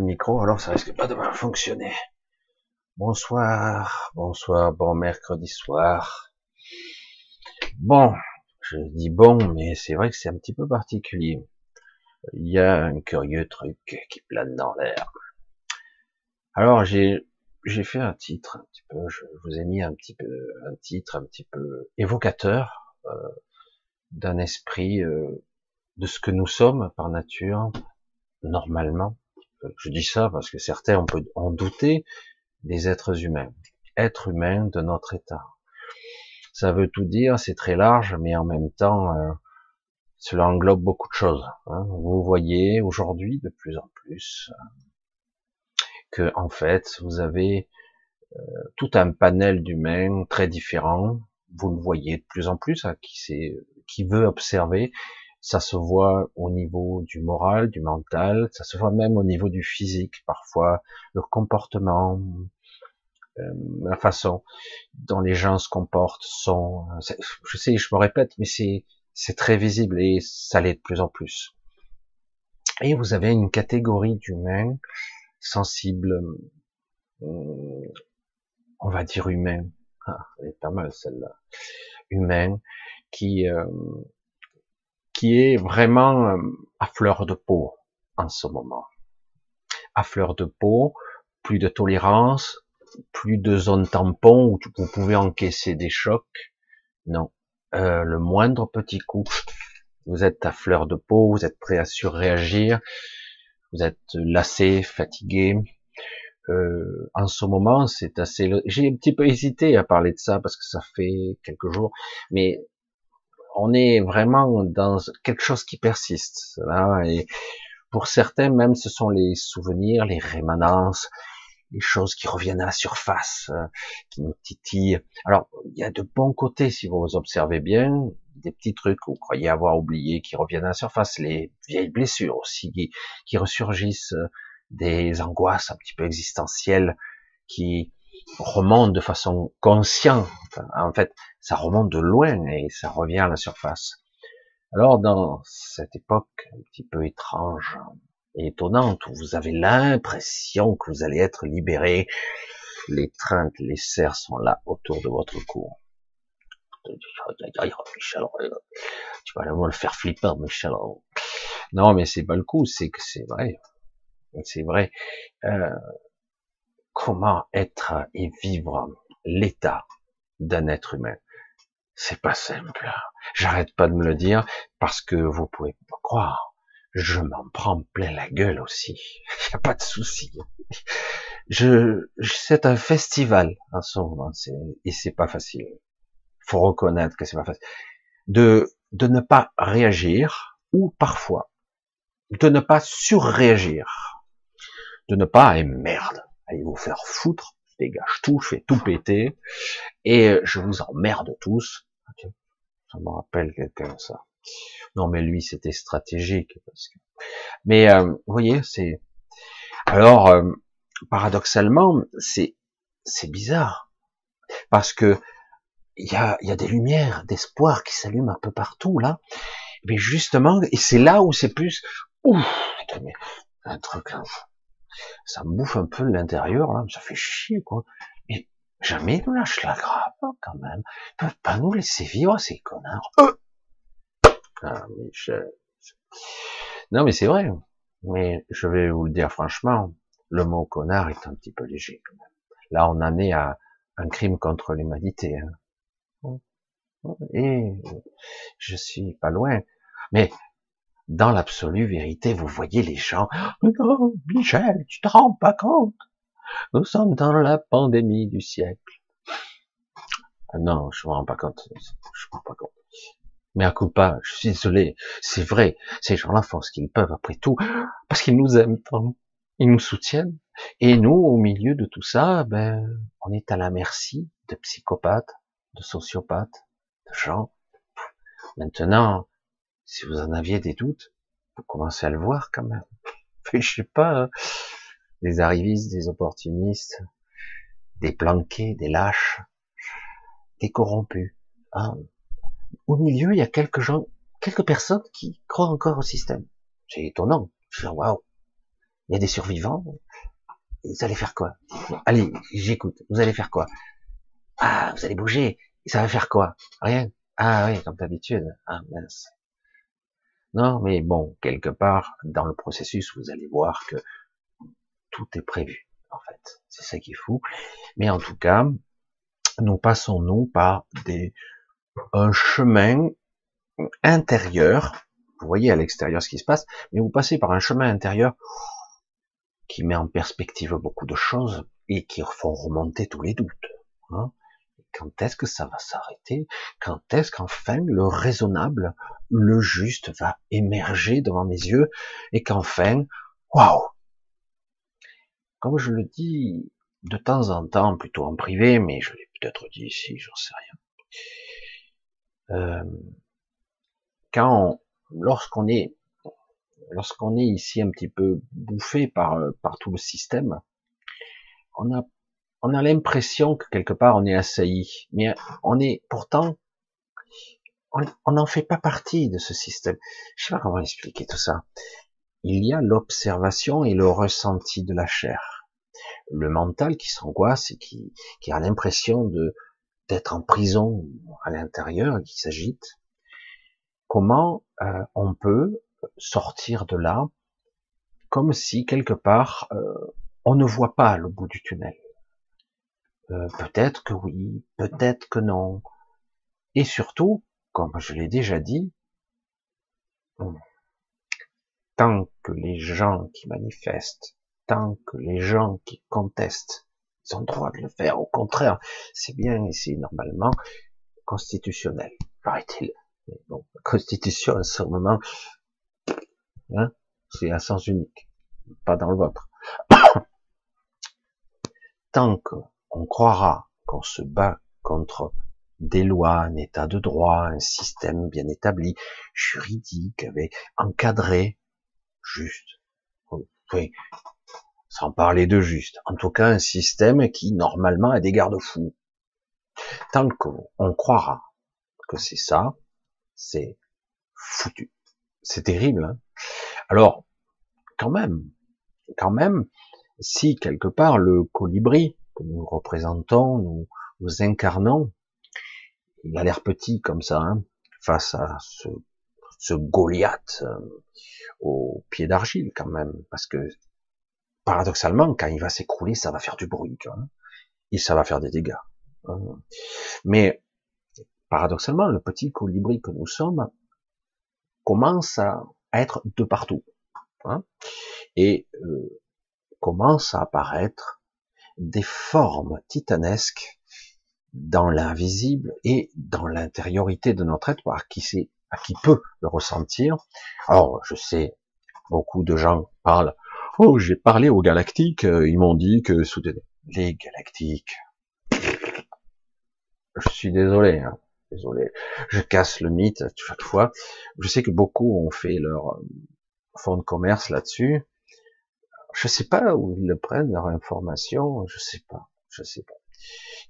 micro, alors ça risque pas de mal fonctionner. Bonsoir, bonsoir, bon mercredi soir. Bon, je dis bon, mais c'est vrai que c'est un petit peu particulier. Il y a un curieux truc qui plane dans l'air. Alors j'ai j'ai fait un titre un petit peu, je vous ai mis un petit peu un titre un petit peu évocateur euh, d'un esprit euh, de ce que nous sommes par nature, normalement, je dis ça parce que certains on peut en douter, des êtres humains, êtres humains de notre état. Ça veut tout dire, c'est très large, mais en même temps, euh, cela englobe beaucoup de choses. Hein. Vous voyez aujourd'hui de plus en plus euh, que en fait, vous avez euh, tout un panel d'humains très différents. Vous le voyez de plus en plus, qui veut observer, ça se voit au niveau du moral, du mental, ça se voit même au niveau du physique, parfois le comportement, euh, la façon dont les gens se comportent sont, je sais, je me répète, mais c'est c'est très visible et ça l'est de plus en plus. Et vous avez une catégorie d'humains sensibles, euh, on va dire humains, ah, elle est pas mal celle-là, humains, qui euh, qui est vraiment euh, à fleur de peau en ce moment. À fleur de peau, plus de tolérance, plus de zones tampons où vous pouvez encaisser des chocs. Non, euh, le moindre petit coup, vous êtes à fleur de peau, vous êtes prêt à surréagir, vous êtes lassé, fatigué. Euh, en ce moment, c'est assez. J'ai un petit peu hésité à parler de ça parce que ça fait quelques jours, mais on est vraiment dans quelque chose qui persiste. Là, et pour certains, même, ce sont les souvenirs, les rémanences, les choses qui reviennent à la surface, euh, qui nous titillent. Alors, il y a de bons côtés, si vous observez bien, des petits trucs que vous croyez avoir oubliés qui reviennent à la surface, les vieilles blessures aussi qui, qui ressurgissent, euh, des angoisses un petit peu existentielles qui remontent de façon consciente. En fait, ça remonte de loin et ça revient à la surface. Alors dans cette époque un petit peu étrange et étonnante où vous avez l'impression que vous allez être libéré, les traintes, les serres sont là autour de votre cou. Tu vas vraiment le faire flipper, Michel. Non, mais c'est pas le coup, c'est que c'est vrai. C'est vrai. Euh, comment être et vivre l'état d'un être humain c'est pas simple. J'arrête pas de me le dire parce que vous pouvez pas croire. Je m'en prends plein la gueule aussi. N'y a pas de souci. Je, c'est un festival en ce moment, et c'est pas facile. Faut reconnaître que c'est pas facile. De, de ne pas réagir, ou parfois, de ne pas surréagir. De ne pas, et merde, allez vous faire foutre, dégage tout, je fais tout péter, et je vous emmerde tous. Ça me rappelle quelqu'un ça. Non, mais lui, c'était stratégique. Mais euh, vous voyez, c'est alors euh, paradoxalement, c'est c'est bizarre parce que il y a, y a des lumières d'espoir qui s'allument un peu partout là. Mais justement, et c'est là où c'est plus ouf, un truc là, ça me bouffe un peu l'intérieur là, ça fait chier quoi. Et jamais nous lâche la grappe hein, quand même. Ils peuvent pas nous laisser vivre ces connards. Euh ah, Michel. Non mais c'est vrai. Mais je vais vous le dire franchement, le mot connard est un petit peu léger quand même. Là on en est à un crime contre l'humanité. Hein. Et je suis pas loin. Mais dans l'absolue vérité, vous voyez les gens, oh, Michel, tu te rends pas compte Nous sommes dans la pandémie du siècle. Non, je me rends pas compte. Je me rends pas compte. Mais à coup pas, je suis désolé. C'est vrai. Ces gens-là font ce qu'ils peuvent après tout, parce qu'ils nous aiment tant. Ils nous soutiennent. Et nous, au milieu de tout ça, ben, on est à la merci de psychopathes, de sociopathes, de gens. Maintenant, si vous en aviez des doutes, vous commencez à le voir quand même. Je sais pas, hein. des arrivistes, des opportunistes, des planqués, des lâches, des corrompus. Ah. Au milieu, il y a quelques gens, quelques personnes qui croient encore au système. C'est étonnant. Je waouh. Il y a des survivants. Vous allez faire quoi? Allez, j'écoute. Vous allez faire quoi? Ah, vous allez bouger. ça va faire quoi? Rien. Ah oui, comme d'habitude. Ah mince. Non, mais bon, quelque part, dans le processus, vous allez voir que tout est prévu, en fait. C'est ça qui est fou. Mais en tout cas, nous passons, nous, par des, un chemin intérieur. Vous voyez à l'extérieur ce qui se passe, mais vous passez par un chemin intérieur qui met en perspective beaucoup de choses et qui font remonter tous les doutes. Hein quand est-ce que ça va s'arrêter? Quand est-ce qu'enfin le raisonnable, le juste va émerger devant mes yeux et qu'enfin, waouh Comme je le dis de temps en temps, plutôt en privé, mais je l'ai peut-être dit ici, j'en sais rien. Euh, quand, lorsqu'on est, lorsqu'on est ici un petit peu bouffé par par tout le système, on a on a l'impression que quelque part on est assailli, mais on est pourtant, on n'en fait pas partie de ce système. Je sais pas comment expliquer tout ça. Il y a l'observation et le ressenti de la chair, le mental qui s'angoisse et qui, a l'impression de d'être en prison à l'intérieur et qui s'agite. Comment euh, on peut sortir de là comme si quelque part euh, on ne voit pas le bout du tunnel? Euh, peut-être que oui, peut-être que non. Et surtout, comme je l'ai déjà dit, tant que les gens qui manifestent, tant que les gens qui contestent, ils ont le droit de le faire. Au contraire, c'est bien ici normalement constitutionnel. Paraît-il. bon, la constitution, en ce moment, hein, c'est un sens unique, pas dans le vôtre. tant que on croira qu'on se bat contre des lois, un état de droit, un système bien établi, juridique, avec encadré, juste. Oui, sans parler de juste. En tout cas, un système qui normalement a des garde-fous. Tant qu'on croira que c'est ça, c'est foutu. C'est terrible. Hein Alors, quand même, quand même, si quelque part le colibri que nous représentons, nous, nous incarnons, il a l'air petit comme ça, hein, face à ce, ce Goliath euh, au pied d'argile quand même, parce que paradoxalement, quand il va s'écrouler, ça va faire du bruit, hein, et ça va faire des dégâts. Hein. Mais paradoxalement, le petit colibri que nous sommes commence à être de partout, hein, et euh, commence à apparaître des formes titanesques dans l'invisible et dans l'intériorité de notre être, à qui c'est, à qui peut le ressentir. Alors, je sais, beaucoup de gens parlent, oh, j'ai parlé aux galactiques, euh, ils m'ont dit que, soutenez, les galactiques. Je suis désolé, hein, désolé. Je casse le mythe chaque fois. Je sais que beaucoup ont fait leur euh, fonds de commerce là-dessus. Je sais pas où ils le prennent leur information, je sais pas, je sais pas.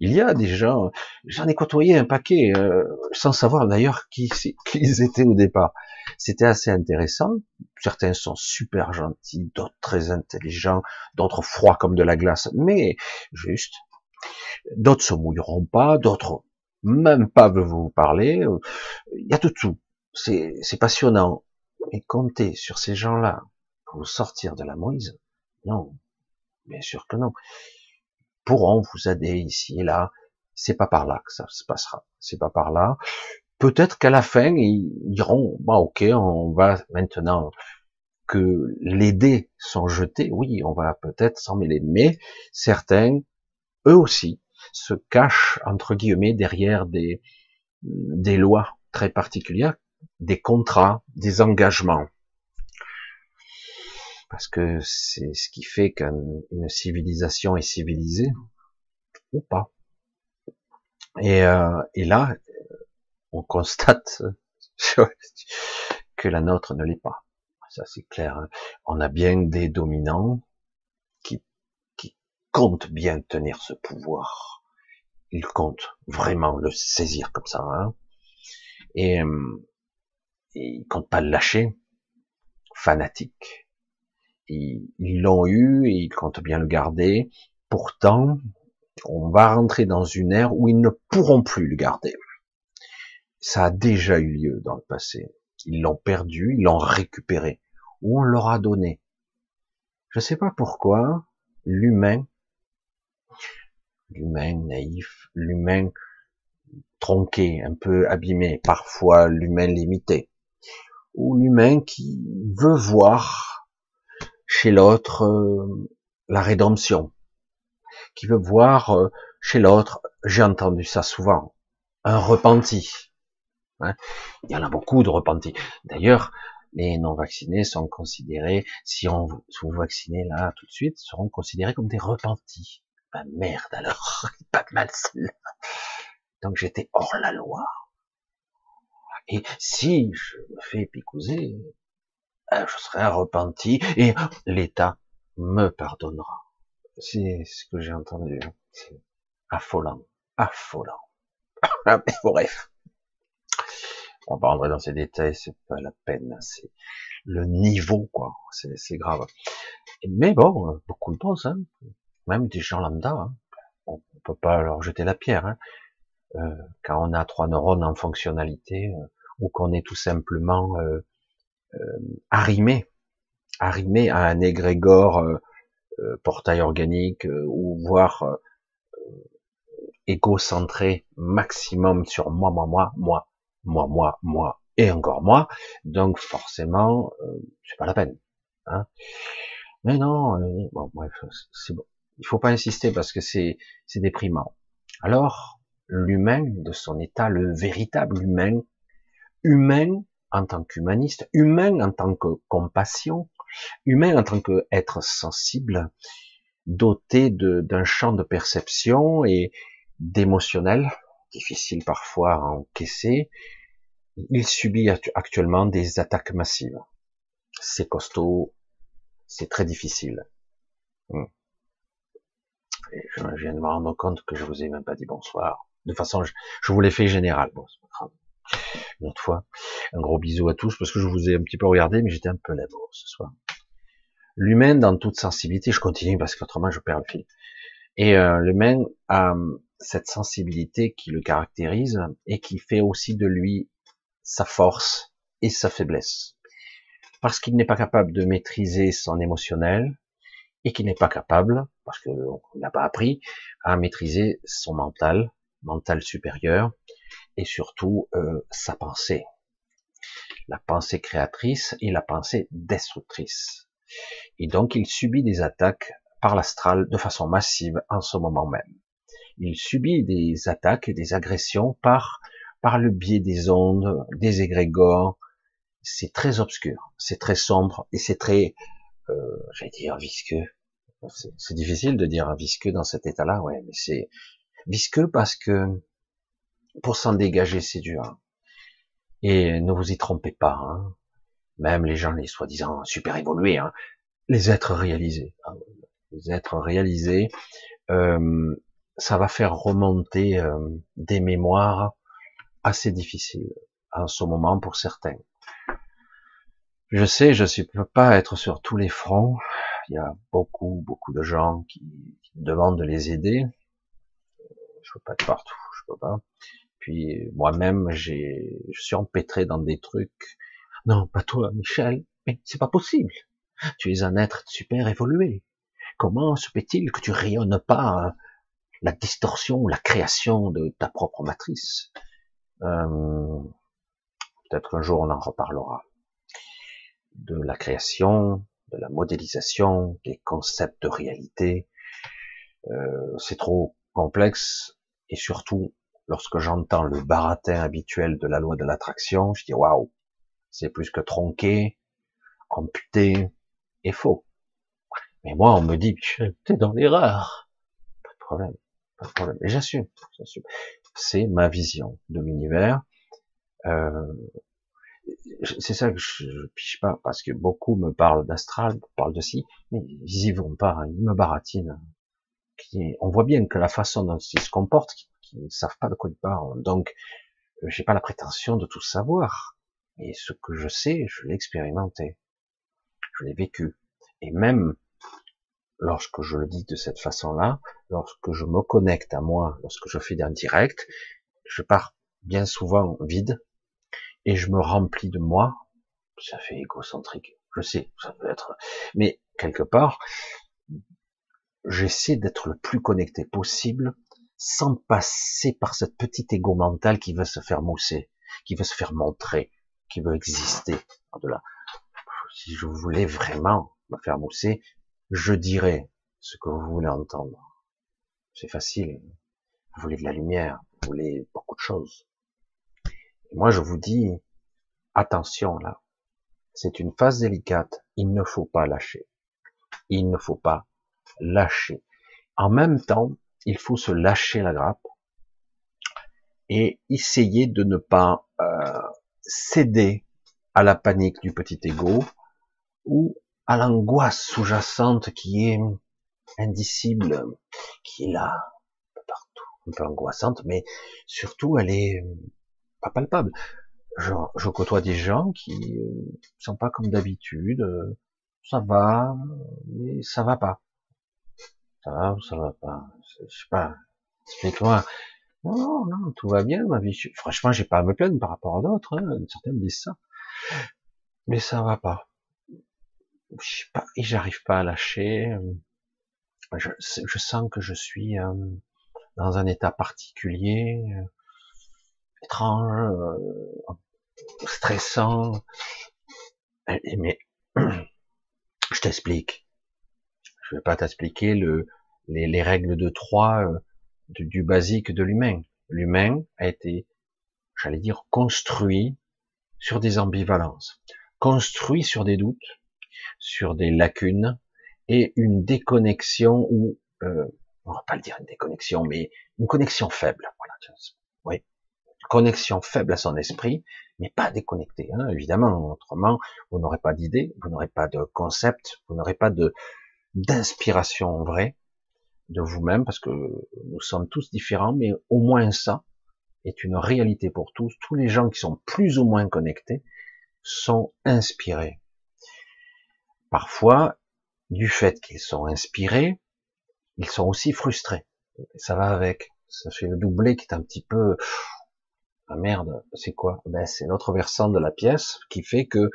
Il y a des gens, j'en ai côtoyé un paquet, euh, sans savoir d'ailleurs qui, qui ils étaient au départ. C'était assez intéressant. Certains sont super gentils, d'autres très intelligents, d'autres froids comme de la glace, mais juste. D'autres se mouilleront pas, d'autres même pas veulent vous parler. Il y a de tout. C'est passionnant. Mais comptez sur ces gens-là pour sortir de la Moïse, non, bien sûr que non. pourront vous aider ici et là. C'est pas par là que ça se passera. C'est pas par là. Peut-être qu'à la fin, ils diront, bah, ok, on va maintenant que les dés sont jetés. Oui, on va peut-être s'en mêler. Mais certains, eux aussi, se cachent, entre guillemets, derrière des, des lois très particulières, des contrats, des engagements parce que c'est ce qui fait qu'une civilisation est civilisée ou pas. Et, euh, et là, on constate que la nôtre ne l'est pas. Ça c'est clair. Hein. On a bien des dominants qui, qui comptent bien tenir ce pouvoir. Ils comptent vraiment le saisir comme ça. Hein. Et, euh, et ils comptent pas le lâcher. Fanatique ils l'ont eu et ils comptent bien le garder. Pourtant, on va rentrer dans une ère où ils ne pourront plus le garder. Ça a déjà eu lieu dans le passé. Ils l'ont perdu, ils l'ont récupéré, ou on leur a donné? Je ne sais pas pourquoi l'humain, l'humain naïf, l'humain tronqué, un peu abîmé, parfois l'humain limité, ou l'humain qui veut voir chez l'autre euh, la rédemption, qui veut voir euh, chez l'autre, j'ai entendu ça souvent, un repenti. Hein. Il y en a beaucoup de repentis. D'ailleurs, les non vaccinés sont considérés, si on vous vaccinez là tout de suite, seront considérés comme des repentis. Ben merde alors, pas de mal celle-là. Donc j'étais hors la loi. Et si je me fais picouser, je serai repenti et l'État me pardonnera. C'est ce que j'ai entendu. C'est affolant, affolant. bref. On va pas rentrer dans ces détails, c'est pas la peine. C'est le niveau, quoi. C'est grave. Mais bon, beaucoup de pensent, hein. même des gens lambda. Hein. On peut pas leur jeter la pierre. Hein. Euh, quand on a trois neurones en fonctionnalité, euh, ou qu'on est tout simplement euh, arrimé, arrimé à un égrégore portail organique, ou voire égocentré maximum sur moi, moi, moi, moi, moi, moi, moi, et encore moi. Donc forcément, c'est pas la peine. Hein. Mais non, bon, bref, c'est bon. Il faut pas insister parce que c'est c'est déprimant. Alors, l'humain de son état, le véritable humain, humain en tant qu'humaniste, humain en tant que compassion, humain en tant qu'être sensible, doté d'un champ de perception et d'émotionnel, difficile parfois à encaisser, il subit actuellement des attaques massives. C'est costaud, c'est très difficile. Hmm. je viens de me rendre compte que je vous ai même pas dit bonsoir de façon, je, vous l'ai fait général. Une autre fois. Un gros bisou à tous, parce que je vous ai un petit peu regardé, mais j'étais un peu labo ce soir. L'humain dans toute sensibilité, je continue parce qu'autrement je perds le fil. Et euh, l'humain a hum, cette sensibilité qui le caractérise et qui fait aussi de lui sa force et sa faiblesse. Parce qu'il n'est pas capable de maîtriser son émotionnel et qu'il n'est pas capable, parce qu'on n'a pas appris, à maîtriser son mental, mental supérieur, et surtout euh, sa pensée. La pensée créatrice et la pensée destructrice. Et donc il subit des attaques par l'astral de façon massive en ce moment même. Il subit des attaques et des agressions par, par le biais des ondes, des égrégores. C'est très obscur, c'est très sombre et c'est très, euh, j'allais dire visqueux. C'est difficile de dire visqueux dans cet état-là, ouais, mais c'est visqueux parce que pour s'en dégager, c'est dur. Et ne vous y trompez pas. Hein. Même les gens, les soi-disant super évolués, hein, les êtres réalisés, hein, les êtres réalisés, euh, ça va faire remonter euh, des mémoires assez difficiles en ce moment pour certains. Je sais, je ne peux pas être sur tous les fronts. Il y a beaucoup, beaucoup de gens qui demandent de les aider je peux pas être partout, je peux pas. Puis moi-même, j'ai, je suis empêtré dans des trucs. Non, pas toi, Michel. Mais c'est pas possible. Tu es un être super évolué. Comment se fait-il que tu rayonnes pas la distorsion, la création de ta propre matrice? Euh, Peut-être qu'un jour on en reparlera. De la création, de la modélisation, des concepts de réalité. Euh, c'est trop complexe et surtout lorsque j'entends le baratin habituel de la loi de l'attraction, je dis waouh, c'est plus que tronqué, amputé et faux. Mais moi, on me dit, t'es dans l'erreur. Pas de problème, pas de problème. Et j'assume, C'est ma vision de l'univers. Euh, c'est ça que je, je piche pas, parce que beaucoup me parlent d'astral, parlent de ci, mais ils y vont pas, hein. ils me baratinent on voit bien que la façon dont ils se comportent, ne savent pas de quoi ils parlent. Donc, euh, j'ai pas la prétention de tout savoir. Et ce que je sais, je l'ai expérimenté. Je l'ai vécu. Et même lorsque je le dis de cette façon-là, lorsque je me connecte à moi, lorsque je fais d'un direct, je pars bien souvent vide et je me remplis de moi. Ça fait égocentrique, je sais, ça peut être, mais quelque part, j'essaie d'être le plus connecté possible sans passer par cette petite égo mental qui veut se faire mousser, qui veut se faire montrer, qui veut exister. Au-delà. Si je voulais vraiment me faire mousser, je dirais ce que vous voulez entendre. C'est facile. Vous voulez de la lumière, vous voulez beaucoup de choses. moi, je vous dis, attention là. C'est une phase délicate. Il ne faut pas lâcher. Il ne faut pas lâcher. En même temps, il faut se lâcher la grappe et essayer de ne pas euh, céder à la panique du petit ego ou à l'angoisse sous-jacente qui est indicible, qui est là, partout, un peu angoissante, mais surtout elle est pas palpable. Je, je côtoie des gens qui ne sont pas comme d'habitude, ça va, mais ça va pas. Ça va ou ça va pas? Je sais pas. Explique-moi. Non, non, tout va bien, ma vie. Franchement, j'ai pas à me plaindre par rapport à d'autres. Hein. Certains me disent ça. Mais ça va pas. Je sais pas, et j'arrive pas à lâcher. Je, je, sens que je suis euh, dans un état particulier, euh, étrange, euh, stressant. Mais je t'explique. Je vais pas t'expliquer le, les, les, règles de trois du, du basique de l'humain. L'humain a été, j'allais dire, construit sur des ambivalences, construit sur des doutes, sur des lacunes et une déconnexion ou, euh, on va pas le dire une déconnexion, mais une connexion faible. Voilà, oui, connexion faible à son esprit, mais pas déconnecté. Hein, évidemment, autrement, vous n'aurez pas d'idée, vous n'aurez pas de concept, vous n'aurez pas de d'inspiration vraie de vous-même, parce que nous sommes tous différents, mais au moins ça est une réalité pour tous. Tous les gens qui sont plus ou moins connectés sont inspirés. Parfois, du fait qu'ils sont inspirés, ils sont aussi frustrés. Ça va avec. Ça fait le doublé qui est un petit peu, ah merde, c'est quoi? Ben c'est l'autre versant de la pièce qui fait que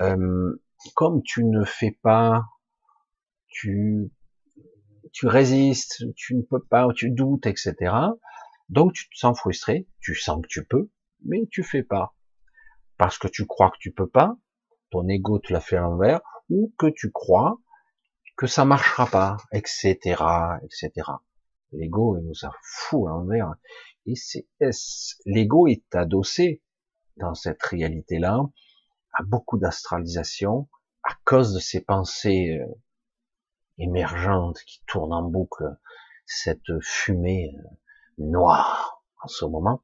euh, comme tu ne fais pas, tu tu résistes, tu ne peux pas, tu doutes, etc. Donc tu te sens frustré, tu sens que tu peux, mais tu fais pas parce que tu crois que tu peux pas, ton ego te l'a fait à l'envers, ou que tu crois que ça marchera pas, etc., etc. L'ego, il nous a fou à l'envers. Et c'est, l'ego est adossé dans cette réalité-là à beaucoup d'astralisation à cause de ces pensées émergentes qui tournent en boucle, cette fumée euh, noire en ce moment.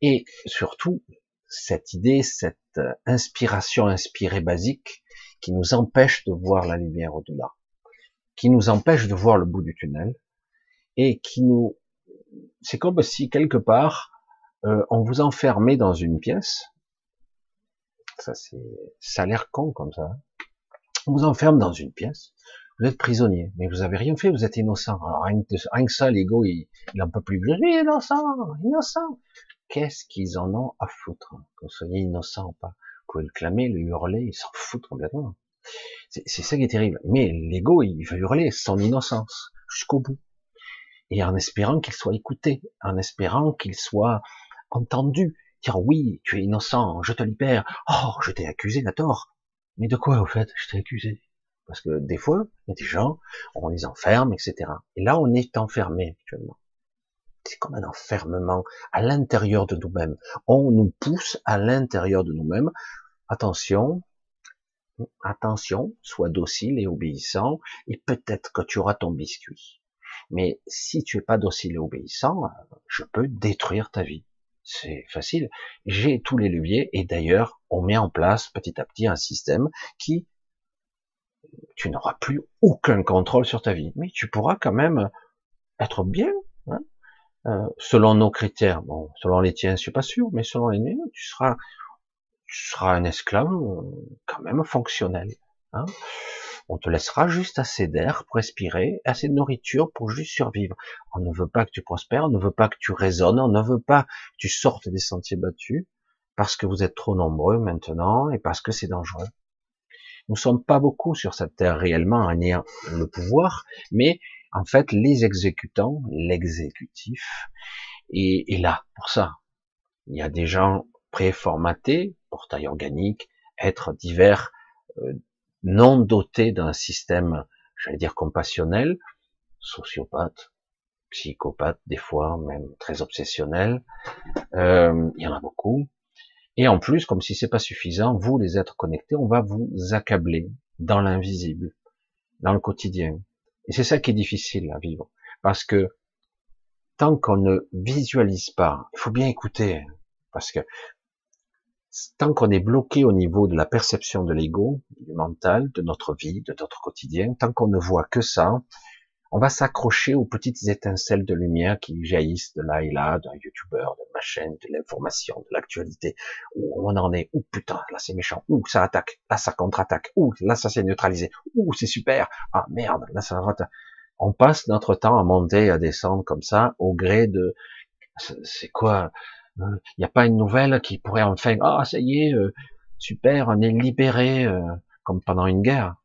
Et surtout, cette idée, cette euh, inspiration inspirée basique qui nous empêche de voir la lumière au-delà, qui nous empêche de voir le bout du tunnel, et qui nous, c'est comme si quelque part euh, on vous enfermait dans une pièce. Ça c'est, ça a l'air con comme ça. Hein. On vous enferme dans une pièce. Vous êtes prisonnier, mais vous avez rien fait, vous êtes innocent. Alors rien que, ça, l'ego, il, il en peut plus. Je innocent, innocent. Qu'est-ce qu'ils en ont à foutre Que vous soyez innocent ou pas? Pouvez le clamer, le hurler, il s'en fout complètement. C'est ça qui est terrible. Mais l'ego, il veut hurler son innocence jusqu'au bout. Et en espérant qu'il soit écouté, en espérant qu'il soit entendu. Dire oui, tu es innocent, je te libère. Oh, je t'ai accusé à tort. Mais de quoi, au fait, je t'ai accusé? Parce que des fois, il y a des gens, on les enferme, etc. Et là, on est enfermé actuellement. C'est comme un enfermement à l'intérieur de nous-mêmes. On nous pousse à l'intérieur de nous-mêmes. Attention, attention, sois docile et obéissant, et peut-être que tu auras ton biscuit. Mais si tu es pas docile et obéissant, je peux détruire ta vie. C'est facile. J'ai tous les leviers, et d'ailleurs, on met en place petit à petit un système qui, tu n'auras plus aucun contrôle sur ta vie, mais tu pourras quand même être bien, hein euh, selon nos critères. Bon, selon les tiens, je suis pas sûr, mais selon les miens, tu seras, tu seras un esclave euh, quand même fonctionnel. Hein On te laissera juste assez d'air pour respirer, assez de nourriture pour juste survivre. On ne veut pas que tu prospères, on ne veut pas que tu raisonnes, on ne veut pas que tu sortes des sentiers battus, parce que vous êtes trop nombreux maintenant et parce que c'est dangereux. Nous sommes pas beaucoup sur cette terre réellement à ayant le pouvoir, mais en fait, les exécutants, l'exécutif, est, là pour ça. Il y a des gens préformatés, portail organique, êtres divers, euh, non dotés d'un système, j'allais dire compassionnel, sociopathe, psychopathe des fois, même très obsessionnel. Euh, il y en a beaucoup. Et en plus, comme si c'est pas suffisant, vous les êtres connectés, on va vous accabler dans l'invisible, dans le quotidien. Et c'est ça qui est difficile à vivre. Parce que tant qu'on ne visualise pas, il faut bien écouter, parce que tant qu'on est bloqué au niveau de la perception de l'ego, du mental, de notre vie, de notre quotidien, tant qu'on ne voit que ça, on va s'accrocher aux petites étincelles de lumière qui jaillissent de là et là, d'un youtubeur, de ma chaîne, de l'information, de l'actualité, où on en est, ou putain, là c'est méchant, ou ça attaque, là ça contre-attaque, ou là ça s'est neutralisé, ou c'est super, ah merde, là ça va. On passe notre temps à monter et à descendre comme ça, au gré de, c'est quoi, il euh, n'y a pas une nouvelle qui pourrait enfin, ah ça y est, euh, super, on est libéré, euh, comme pendant une guerre.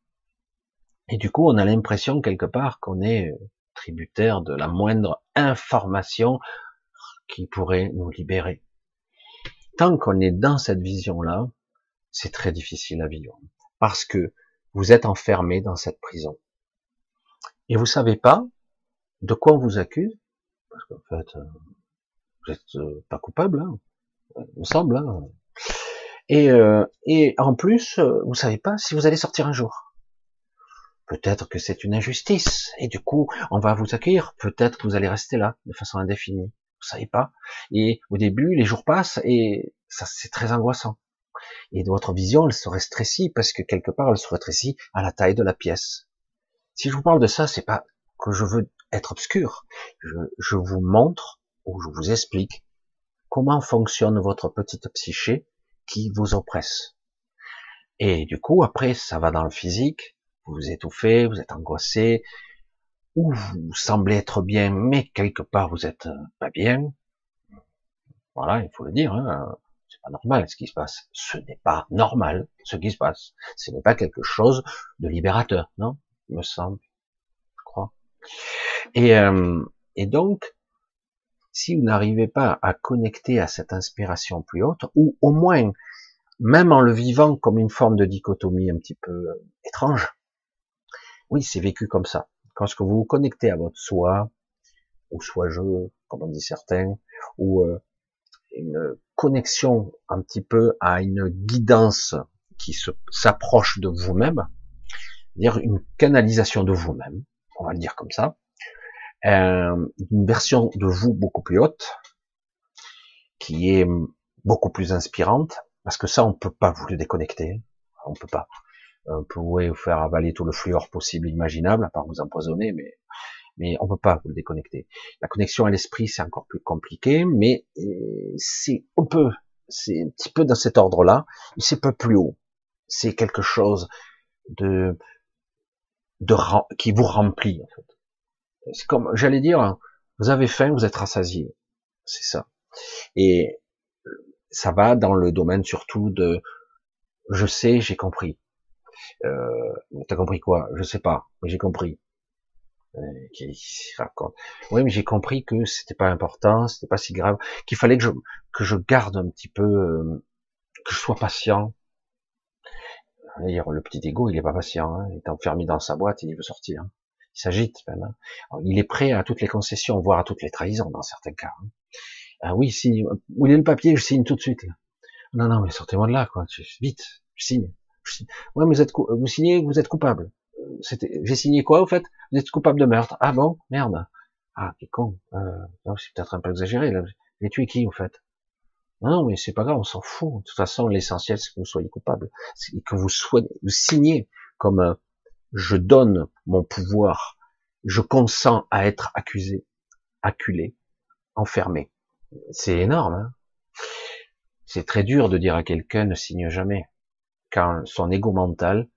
Et du coup, on a l'impression quelque part qu'on est euh, tributaire de la moindre information qui pourrait nous libérer. Tant qu'on est dans cette vision-là, c'est très difficile à vivre. Parce que vous êtes enfermé dans cette prison. Et vous savez pas de quoi on vous accuse? Parce qu'en fait, euh, vous n'êtes euh, pas coupable, hein, il me semble. Hein. Et, et en plus, vous savez pas si vous allez sortir un jour. Peut-être que c'est une injustice, et du coup, on va vous accueillir. Peut-être que vous allez rester là, de façon indéfinie. Vous savez pas. Et au début, les jours passent, et ça, c'est très angoissant. Et votre vision, elle se rétrécit, parce que quelque part, elle se rétrécit à la taille de la pièce. Si je vous parle de ça, c'est pas que je veux être obscur. Je, je vous montre, ou je vous explique, comment fonctionne votre petite psyché qui vous oppresse. Et du coup, après, ça va dans le physique, vous vous étouffez, vous êtes angoissé, ou vous semblez être bien, mais quelque part vous êtes euh, pas bien. Voilà, il faut le dire, hein. c'est pas normal ce qui se passe. Ce n'est pas normal ce qui se passe. Ce n'est pas quelque chose de libérateur, non Il me semble, je crois. Et, euh, et donc, si vous n'arrivez pas à connecter à cette inspiration plus haute, ou au moins, même en le vivant comme une forme de dichotomie un petit peu euh, étrange, oui, c'est vécu comme ça. Quand vous vous connectez à votre soi, ou soi-je, comme on dit certains, ou euh, une connexion un petit peu à une guidance qui s'approche de vous-même, dire une canalisation de vous-même, on va le dire comme ça, euh, une version de vous beaucoup plus haute, qui est beaucoup plus inspirante, parce que ça, on peut pas vous le déconnecter, on peut pas. Euh, vous pouvez vous faire avaler tout le fluor possible, imaginable, à part vous empoisonner, mais mais on peut pas vous le déconnecter. La connexion à l'esprit, c'est encore plus compliqué, mais euh, c'est on peut, c'est un petit peu dans cet ordre-là, c'est peu plus haut. C'est quelque chose de, de qui vous remplit en fait. C'est comme, j'allais dire, vous avez faim, vous êtes rassasié, c'est ça. Et ça va dans le domaine surtout de, je sais, j'ai compris. Euh, T'as compris quoi? Je sais pas, mais j'ai compris. Euh, qui raconte. Oui, mais j'ai compris que c'était pas important, c'était pas si grave, qu'il fallait que je que je garde un petit peu, euh, que je sois patient. Dire, le petit ego, il est pas patient, hein. il est enfermé dans sa boîte, il veut sortir. Hein. Il s'agite même. Hein. il est prêt à toutes les concessions, voire à toutes les trahisons dans certains cas. Hein. Ah oui, signe. Où est le papier Je signe tout de suite. Non, non, mais sortez-moi de là, quoi. Vite, je signe. Ouais, vous êtes, vous signez, vous êtes coupable. C'était, j'ai signé quoi, au fait? Vous êtes coupable de meurtre. Ah bon? Merde. Ah, quel con. Euh, c'est peut-être un peu exagéré, là. J'ai tué qui, au fait? Non, mais c'est pas grave, on s'en fout. De toute façon, l'essentiel, c'est que vous soyez coupable. C'est que vous soyez, vous signez comme, euh, je donne mon pouvoir. Je consens à être accusé, acculé, enfermé. C'est énorme, hein C'est très dur de dire à quelqu'un ne signe jamais quand son ego mental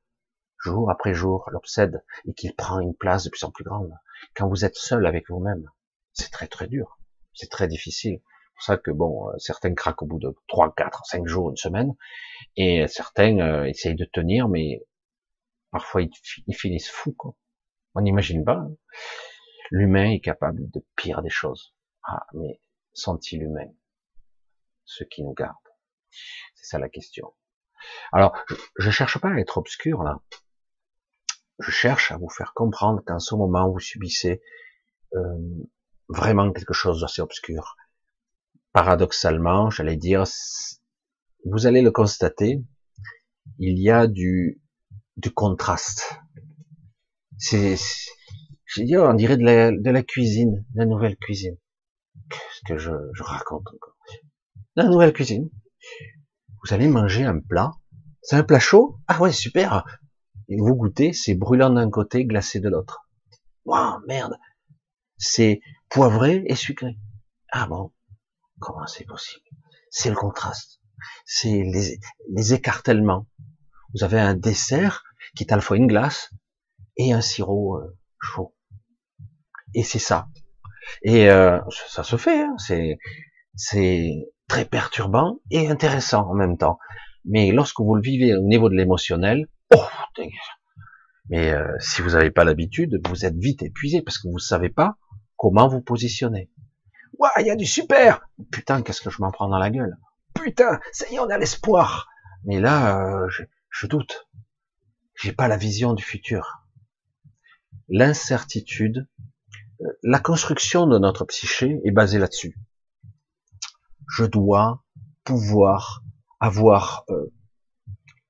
jour après jour, l'obsède et qu'il prend une place de plus en plus grande. Quand vous êtes seul avec vous-même, c'est très très dur, c'est très difficile. C'est pour ça que bon, euh, certains craquent au bout de 3, 4, 5 jours, une semaine, et certains euh, essayent de tenir, mais parfois ils, finissent fous. Quoi. On n'imagine pas. Hein. L'humain est capable de pire des choses. Ah, mais sont-ils humains Ceux qui nous gardent? C'est ça la question. Alors, je, ne cherche pas à être obscur là. Je cherche à vous faire comprendre qu'en ce moment vous subissez euh, vraiment quelque chose d'assez obscur. Paradoxalement, j'allais dire, vous allez le constater, il y a du, du contraste. C'est, dit, on dirait de la, de la cuisine, de la nouvelle cuisine. Qu'est-ce que je, je raconte encore? La nouvelle cuisine. Vous allez manger un plat. C'est un plat chaud? Ah ouais, super. Et vous goûtez, c'est brûlant d'un côté, glacé de l'autre. Waouh, merde. C'est poivré et sucré. Ah bon? Comment c'est possible? C'est le contraste. C'est les, les écartèlements. Vous avez un dessert qui est à la fois une glace et un sirop euh, chaud. Et c'est ça. Et euh, ça se fait. Hein. C'est c'est très perturbant et intéressant en même temps. Mais lorsque vous le vivez au niveau de l'émotionnel, oh, mais euh, si vous n'avez pas l'habitude, vous êtes vite épuisé parce que vous ne savez pas comment vous positionner. Ouah, il y a du super Putain, qu'est-ce que je m'en prends dans la gueule? Putain, ça y est, on a l'espoir Mais là, euh, je, je doute. J'ai pas la vision du futur. L'incertitude, euh, la construction de notre psyché est basée là-dessus je dois pouvoir avoir euh,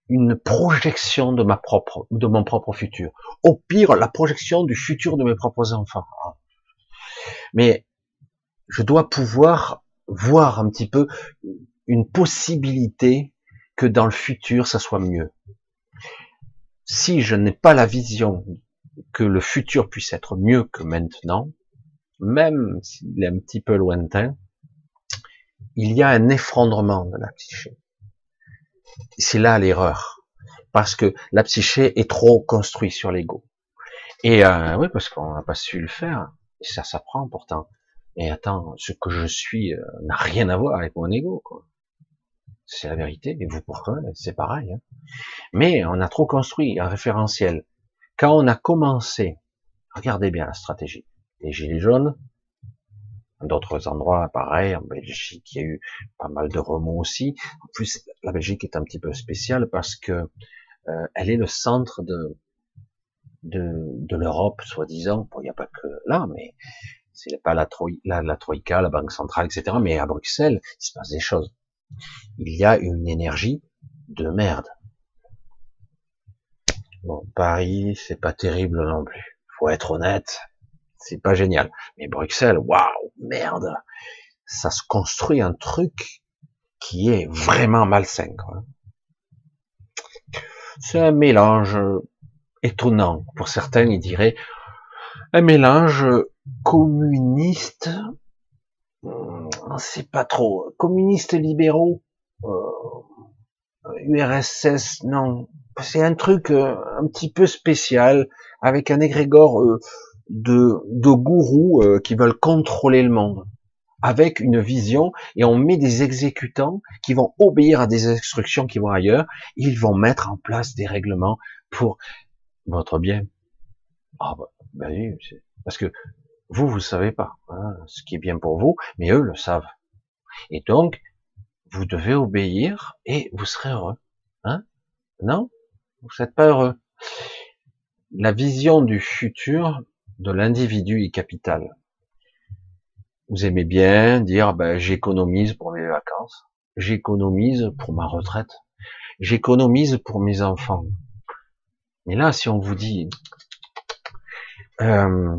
une projection de ma propre, de mon propre futur. Au pire, la projection du futur de mes propres enfants. Mais je dois pouvoir voir un petit peu une possibilité que dans le futur, ça soit mieux. Si je n'ai pas la vision que le futur puisse être mieux que maintenant, même s'il est un petit peu lointain, il y a un effondrement de la psyché. C'est là l'erreur, parce que la psyché est trop construite sur l'ego. Et euh, oui, parce qu'on n'a pas su le faire, et ça s'apprend pourtant. Mais attends, ce que je suis euh, n'a rien à voir avec mon ego, quoi. C'est la vérité, et vous pourquoi c'est pareil. Hein. Mais on a trop construit un référentiel. Quand on a commencé, regardez bien la stratégie, les gilets jaunes, d'autres endroits, pareil, en Belgique, il y a eu pas mal de remous aussi. En plus, la Belgique est un petit peu spéciale parce que euh, elle est le centre de de, de l'Europe, soi-disant. Bon, il n'y a pas que là, mais c'est pas la, Troïka, la Banque centrale, etc. Mais à Bruxelles, il se passe des choses. Il y a une énergie de merde. Bon, Paris, c'est pas terrible non plus. Faut être honnête c'est pas génial. Mais Bruxelles, waouh, merde, ça se construit un truc qui est vraiment malsain. C'est un mélange étonnant. Pour certains, ils diraient un mélange communiste, c'est pas trop, communistes libéraux, URSS, euh, non, c'est un truc euh, un petit peu spécial avec un égrégore euh, de, de gourous euh, qui veulent contrôler le monde avec une vision et on met des exécutants qui vont obéir à des instructions qui vont ailleurs. Ils vont mettre en place des règlements pour votre bien. Ah bah, bah oui, parce que vous, vous savez pas hein, ce qui est bien pour vous, mais eux le savent. Et donc, vous devez obéir et vous serez heureux. Hein? Non? Vous n'êtes pas heureux. La vision du futur, de l'individu est capital. Vous aimez bien dire, ben, j'économise pour mes vacances, j'économise pour ma retraite, j'économise pour mes enfants. Mais là, si on vous dit, euh,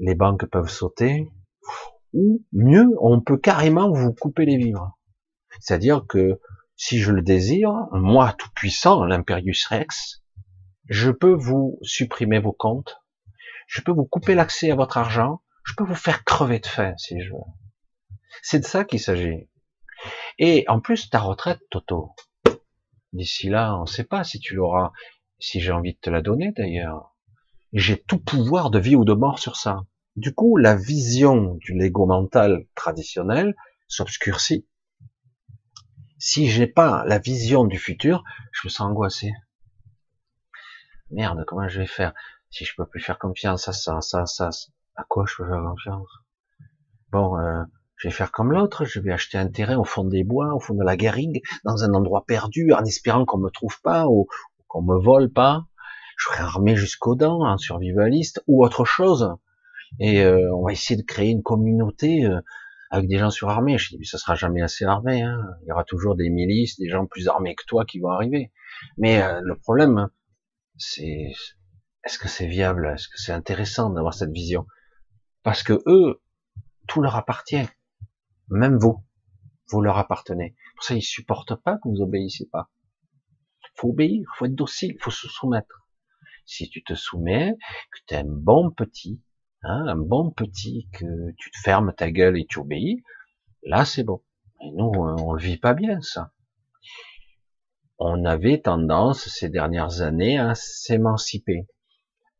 les banques peuvent sauter, ou mieux, on peut carrément vous couper les vivres. C'est-à-dire que si je le désire, moi tout puissant, l'impérius rex, je peux vous supprimer vos comptes, je peux vous couper l'accès à votre argent, je peux vous faire crever de faim si je veux. C'est de ça qu'il s'agit. Et en plus, ta retraite, Toto, d'ici là, on ne sait pas si tu l'auras. Si j'ai envie de te la donner d'ailleurs. J'ai tout pouvoir de vie ou de mort sur ça. Du coup, la vision du Lego mental traditionnel s'obscurcit. Si j'ai pas la vision du futur, je me sens angoissé. Merde, comment je vais faire? Si je peux plus faire confiance à ça, ça, ça, à quoi je peux faire confiance? Bon, euh, je vais faire comme l'autre, je vais acheter un terrain au fond des bois, au fond de la garrigue, dans un endroit perdu, en espérant qu'on me trouve pas ou, qu'on me vole pas. Je serai armé jusqu'aux dents, en survivaliste ou autre chose. Et euh, on va essayer de créer une communauté euh, avec des gens surarmés. Je dis, mais ça sera jamais assez armé. Hein. Il y aura toujours des milices, des gens plus armés que toi qui vont arriver. Mais euh, le problème, c'est est-ce que c'est viable? Est-ce que c'est intéressant d'avoir cette vision? Parce que eux, tout leur appartient. Même vous, vous leur appartenez. Pour ça, ils supportent pas que vous obéissiez pas. Faut obéir, faut être docile, faut se soumettre. Si tu te soumets, que tu es un bon petit, hein, un bon petit, que tu te fermes ta gueule et tu obéis, là c'est bon. Et nous, on le vit pas bien ça. On avait tendance ces dernières années à s'émanciper,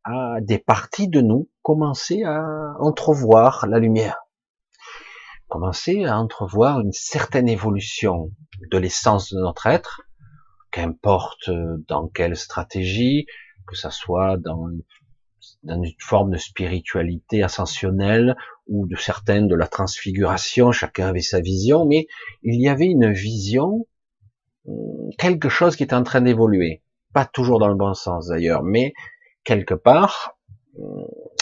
à des parties de nous commencer à entrevoir la lumière. Commencer à entrevoir une certaine évolution de l'essence de notre être, qu'importe dans quelle stratégie, que ça soit dans, dans, une forme de spiritualité ascensionnelle ou de certaines de la transfiguration, chacun avait sa vision, mais il y avait une vision, hum, quelque chose qui était en train d'évoluer, pas toujours dans le bon sens d'ailleurs, mais quelque part,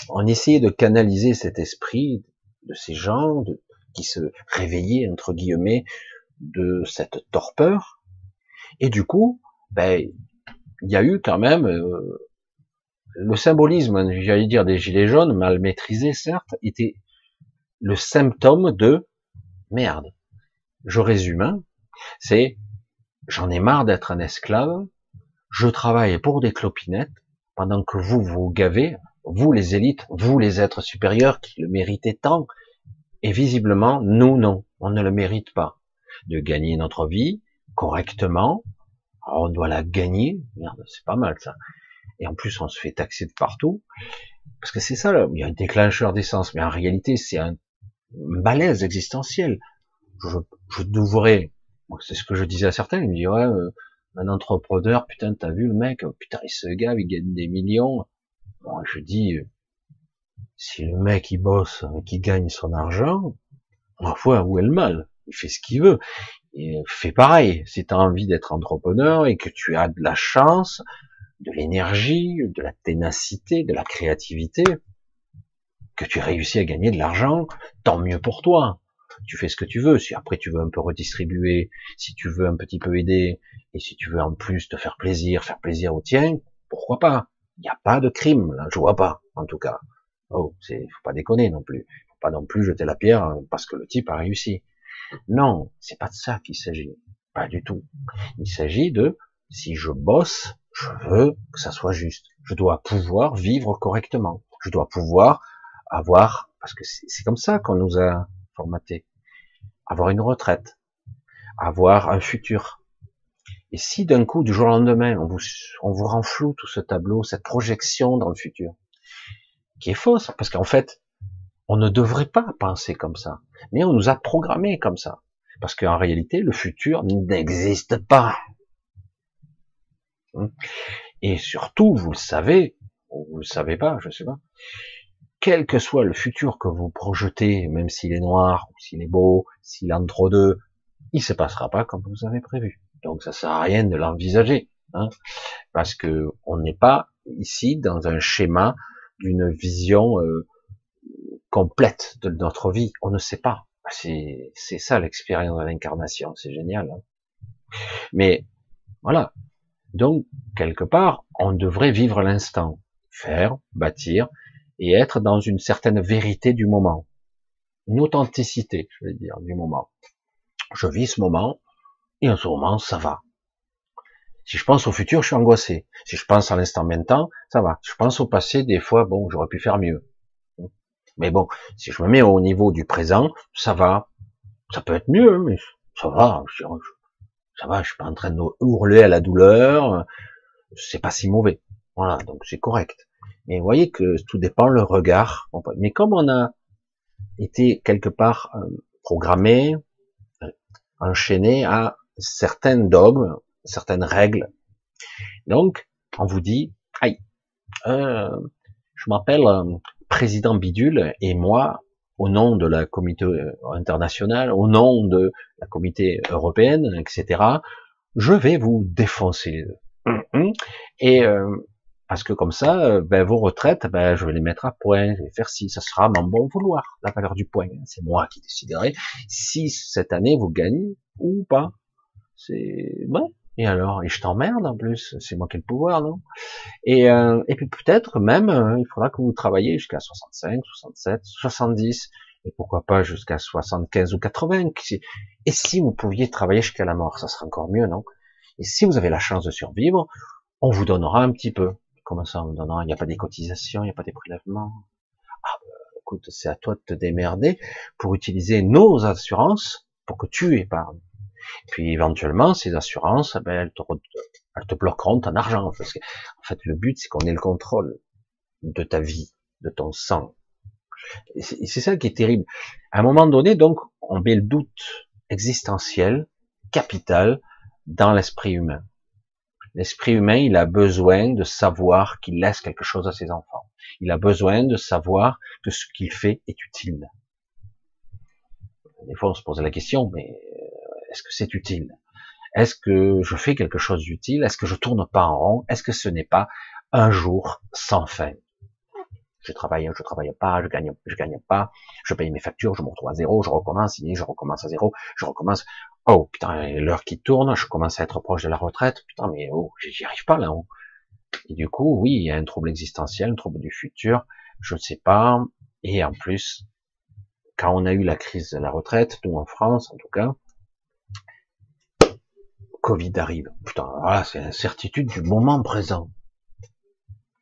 on essayait de canaliser cet esprit de ces gens, qui se réveillaient entre guillemets de cette torpeur. Et du coup, ben, il y a eu quand même euh, le symbolisme, j'allais dire des gilets jaunes, mal maîtrisé certes, était le symptôme de merde. Je résume, hein, c'est j'en ai marre d'être un esclave, je travaille pour des clopinettes pendant que vous vous gavez, vous les élites, vous les êtres supérieurs qui le méritez tant, et visiblement, nous, non, on ne le mérite pas. De gagner notre vie correctement, on doit la gagner, merde, c'est pas mal ça. Et en plus, on se fait taxer de partout, parce que c'est ça, il y a un déclencheur d'essence, mais en réalité, c'est un malaise existentiel. Je, je devrais, c'est ce que je disais à certains, ils me disent, ouais, euh, un entrepreneur, putain, t'as vu le mec, putain, il se gave, il gagne des millions. Bon, je dis, euh, si le mec il bosse et qu'il gagne son argent, ma foi, où est le mal? Il fait ce qu'il veut. Et fais pareil. Si tu as envie d'être entrepreneur et que tu as de la chance, de l'énergie, de la ténacité, de la créativité, que tu réussis à gagner de l'argent, tant mieux pour toi. Tu fais ce que tu veux. Si après tu veux un peu redistribuer, si tu veux un petit peu aider, et si tu veux en plus te faire plaisir, faire plaisir au tien, pourquoi pas? Il n'y a pas de crime, là, je vois pas, en tout cas. Oh, c'est, faut pas déconner non plus. Faut pas non plus jeter la pierre hein, parce que le type a réussi. Non, c'est pas de ça qu'il s'agit. Pas du tout. Il s'agit de, si je bosse, je veux que ça soit juste. Je dois pouvoir vivre correctement. Je dois pouvoir avoir, parce que c'est comme ça qu'on nous a avoir une retraite, avoir un futur. Et si d'un coup, du jour au lendemain, on vous, on tout ce tableau, cette projection dans le futur, qui est fausse, parce qu'en fait, on ne devrait pas penser comme ça, mais on nous a programmé comme ça, parce qu'en réalité, le futur n'existe pas. Et surtout, vous le savez, ou vous le savez pas, je sais pas, quel que soit le futur que vous projetez, même s'il est noir, ou s'il est beau, s'il est entre deux, il se passera pas comme vous avez prévu. Donc ça sert à rien de l'envisager, hein, parce que on n'est pas ici dans un schéma d'une vision euh, complète de notre vie. On ne sait pas. C'est, ça l'expérience de l'incarnation. C'est génial. Hein. Mais voilà. Donc, quelque part, on devrait vivre l'instant. Faire, bâtir, et être dans une certaine vérité du moment. Une authenticité, je vais dire, du moment. Je vis ce moment, et en ce moment, ça va. Si je pense au futur, je suis angoissé. Si je pense à l'instant maintenant, ça va. Si je pense au passé, des fois, bon, j'aurais pu faire mieux. Mais bon, si je me mets au niveau du présent, ça va. Ça peut être mieux, mais ça va. Ça va, je suis pas en train de hurler à la douleur. c'est pas si mauvais. Voilà, donc c'est correct. Mais vous voyez que tout dépend le regard. Mais comme on a été quelque part euh, programmé, euh, enchaîné à certains dogmes, certaines règles. Donc, on vous dit, aïe, euh, je m'appelle président Bidule et moi, au nom de la comité internationale, au nom de la comité européenne, etc., je vais vous défoncer. Et euh, parce que comme ça, euh, ben, vos retraites, ben, je vais les mettre à point, je vais faire si, ça sera mon bon vouloir, la valeur du point. C'est moi qui déciderai si cette année vous gagnez ou pas. C'est bon. Et alors, et je t'emmerde en plus, c'est moi qui ai le pouvoir, non? Et, euh, et puis peut-être même, il faudra que vous travaillez jusqu'à 65, 67, 70, et pourquoi pas jusqu'à 75 ou 80. Et si vous pouviez travailler jusqu'à la mort, ça serait encore mieux, non? Et si vous avez la chance de survivre, on vous donnera un petit peu. Comment ça, on vous donnera Il n'y a pas des cotisations, il n'y a pas des prélèvements? Ah, bah, écoute, c'est à toi de te démerder pour utiliser nos assurances pour que tu épargnes. Puis éventuellement, ces assurances, ben, elles, te, elles te bloqueront ton argent. Parce que, en fait, le but, c'est qu'on ait le contrôle de ta vie, de ton sang. Et c'est ça qui est terrible. À un moment donné, donc, on met le doute existentiel, capital, dans l'esprit humain. L'esprit humain, il a besoin de savoir qu'il laisse quelque chose à ses enfants. Il a besoin de savoir que ce qu'il fait est utile. Des fois, on se pose la question, mais euh, est-ce que c'est utile? Est-ce que je fais quelque chose d'utile? Est-ce que je tourne pas en rond? Est-ce que ce n'est pas un jour sans fin? Je travaille, je travaille pas, je gagne, je gagne pas, je paye mes factures, je me retrouve à zéro, je recommence, je recommence à zéro, je recommence. Oh putain, l'heure qui tourne, je commence à être proche de la retraite. Putain, mais oh, j'y arrive pas là-haut. Et du coup, oui, il y a un trouble existentiel, un trouble du futur, je ne sais pas. Et en plus, quand on a eu la crise de la retraite, nous en France en tout cas, Covid arrive. Putain, voilà, c'est l'incertitude du moment présent.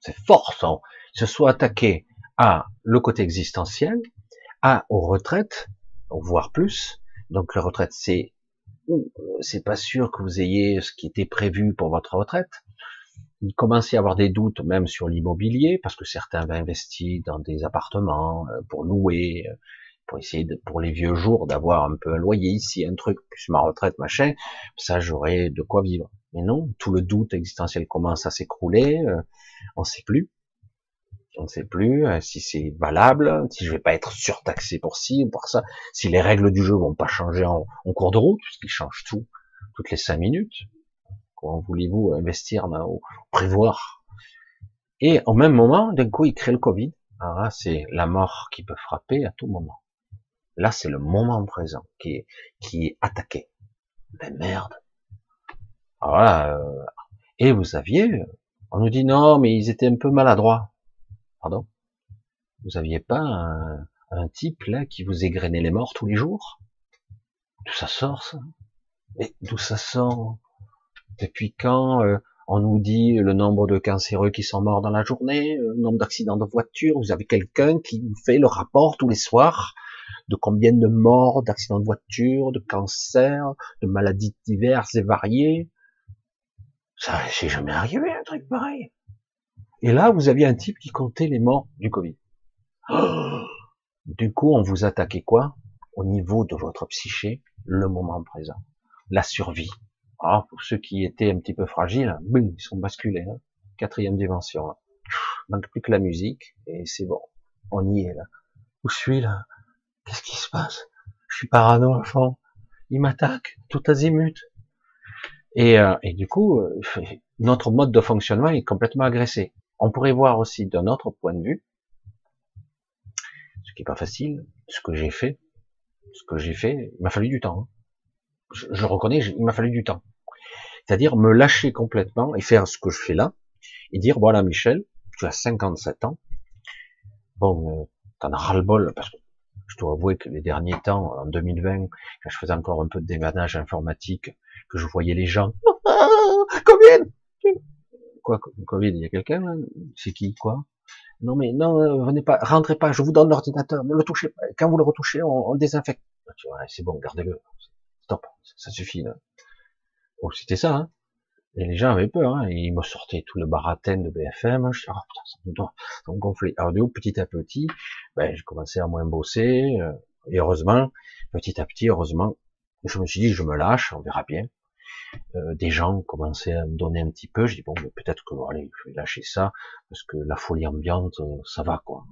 C'est fort, ça. Se soit attaqué à le côté existentiel, à aux retraites, voire plus. Donc la retraite, c'est c'est pas sûr que vous ayez ce qui était prévu pour votre retraite. Il commence à avoir des doutes même sur l'immobilier parce que certains avaient investi dans des appartements euh, pour louer, euh, pour essayer de, pour les vieux jours d'avoir un peu un loyer ici, un truc, plus ma retraite, machin, ça j'aurais de quoi vivre. Mais non, tout le doute existentiel commence à s'écrouler, on sait plus on ne sait plus euh, si c'est valable, si je vais pas être surtaxé pour ci ou pour ça, si les règles du jeu vont pas changer en, cours de route, puisqu'ils changent tout toutes les cinq minutes. Comment voulez-vous investir ou prévoir? Et au même moment, d'un coup, il crée le Covid. Alors c'est la mort qui peut frapper à tout moment. Là, c'est le moment présent qui est, attaqué. Ben merde. Alors euh, et vous aviez, on nous dit non, mais ils étaient un peu maladroits. Vous aviez pas un, type là qui vous égrenait les morts tous les jours? D'où ça sort ça? Mais d'où ça sort? Depuis quand euh, on nous dit le nombre de cancéreux qui sont morts dans la journée, le nombre d'accidents de voiture Vous avez quelqu'un qui vous fait le rapport tous les soirs de combien de morts, d'accidents de voiture, de cancers, de maladies diverses et variées? Ça, c'est jamais arrivé un truc pareil. Et là, vous aviez un type qui comptait les morts du Covid. du coup, on vous attaquait quoi? Au niveau de votre psyché, le moment présent, la survie. Alors, ah, pour ceux qui étaient un petit peu fragiles, boum, ils sont basculés. Hein. Quatrième dimension. Manque plus que la musique et c'est bon. On y est là. Où suis là? Qu'est-ce qui se passe? Je suis parano à fond. Il m'attaque tout azimut. Et, euh, du coup, euh, notre mode de fonctionnement est complètement agressé. On pourrait voir aussi d'un autre point de vue, ce qui est pas facile, ce que j'ai fait, ce que j'ai fait, il m'a fallu du temps. Hein. Je, reconnais, il m'a fallu du temps. C'est-à-dire me lâcher complètement et faire ce que je fais là, et dire, voilà Michel, tu as 57 ans, bon, euh, t'en as ras-le-bol, parce que je dois avouer que les derniers temps, en 2020, quand je faisais encore un peu de démanage informatique, que je voyais les gens, combien? Quoi, Covid, il y a quelqu'un C'est qui, quoi? Non mais non, euh, venez pas, rentrez pas, je vous donne l'ordinateur, ne le touchez pas. Quand vous le retouchez, on, désinfecte. Ah, c'est bon, gardez-le. Stop, ça suffit là. Oh, c'était ça. Hein Et les gens avaient peur, hein. ils me sortaient tout le baratin de BFM, je dis, oh putain, ça me ça me gonfler. Alors du coup, petit à petit, ben, j'ai commencé à moins bosser, euh, et heureusement, petit à petit, heureusement, je me suis dit, je me lâche, on verra bien. Euh, des gens commençaient à me donner un petit peu, je dis, bon, peut-être que, bon, allez, je vais lâcher ça, parce que la folie ambiante, euh, ça va, quoi.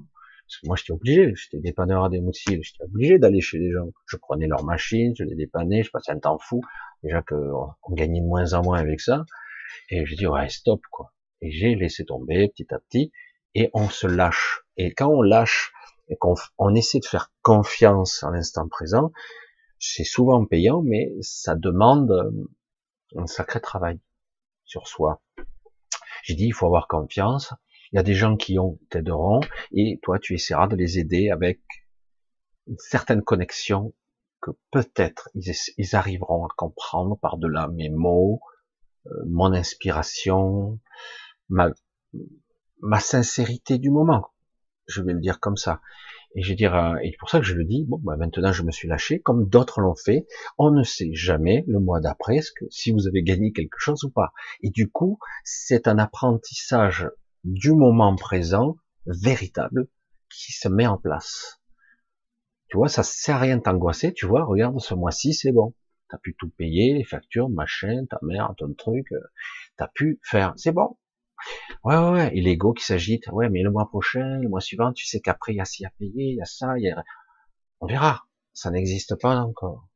Parce que moi, j'étais obligé, j'étais dépanneur à des moutiers, j'étais obligé d'aller chez les gens. Je prenais leurs machines, je les dépannais, je passais un temps fou. Déjà qu'on on gagnait de moins en moins avec ça. Et je dis, ouais, stop, quoi. Et j'ai laissé tomber petit à petit, et on se lâche. Et quand on lâche, et qu'on on essaie de faire confiance à l'instant présent, c'est souvent payant, mais ça demande euh, un sacré travail sur soi. J'ai dit, il faut avoir confiance, il y a des gens qui ont t'aideront et toi tu essaieras de les aider avec une certaine connexion que peut-être ils, arriveront à comprendre par-delà mes mots, euh, mon inspiration, ma, ma sincérité du moment. Je vais le dire comme ça. Et je dire, euh, et pour ça que je le dis, bon, bah maintenant je me suis lâché, comme d'autres l'ont fait. On ne sait jamais le mois d'après si vous avez gagné quelque chose ou pas. Et du coup, c'est un apprentissage du moment présent véritable qui se met en place. Tu vois, ça sert à rien de t'angoisser, tu vois, regarde ce mois-ci, c'est bon. T'as pu tout payer, les factures, machin, ta mère, ton truc, euh, t'as pu faire, c'est bon. Ouais, ouais, ouais, et l'ego qui s'agite, ouais, mais le mois prochain, le mois suivant, tu sais qu'après, il y a ci à payer, il y a ça, il y a... On verra. Ça n'existe pas encore.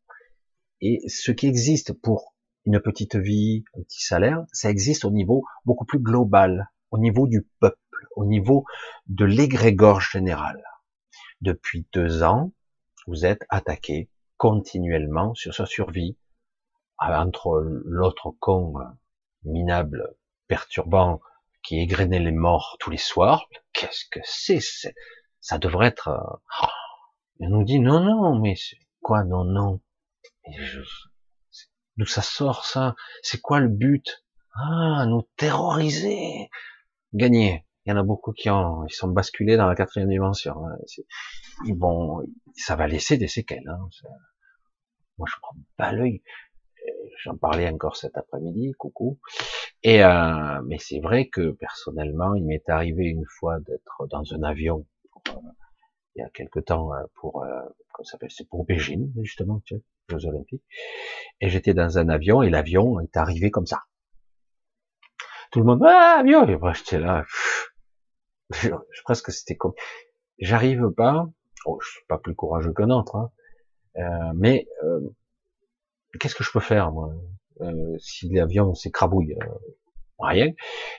Et ce qui existe pour une petite vie, un petit salaire, ça existe au niveau beaucoup plus global au niveau du peuple, au niveau de l'égrégore général. Depuis deux ans, vous êtes attaqué continuellement sur sa survie, entre l'autre con minable, perturbant, qui égrenait les morts tous les soirs. Qu'est-ce que c'est Ça devrait être... Euh, il nous dit non, non, mais quoi, non, non? D'où ça sort ça? C'est quoi le but? Ah, nous terroriser gagner. Il y en a beaucoup qui ont, ils sont basculés dans la quatrième dimension. Hein. Ils vont, ça va laisser des séquelles. Hein. Moi, je prends pas l'œil. Euh, j'en parlais encore cet après-midi, coucou. Et euh, mais c'est vrai que personnellement, il m'est arrivé une fois d'être dans un avion euh, il y a quelque temps pour, comment s'appelle, c'est pour Beijing justement, tu Jeux Olympiques. Et j'étais dans un avion et l'avion est arrivé comme ça. Tout le monde, ah, bien, et moi, j'étais là, je, presque c'était comme, j'arrive pas, oh, je suis pas plus courageux qu'un autre, hein, euh, mais, euh, qu'est-ce que je peux faire, moi, euh, si l'avion s'écrabouille, euh, rien.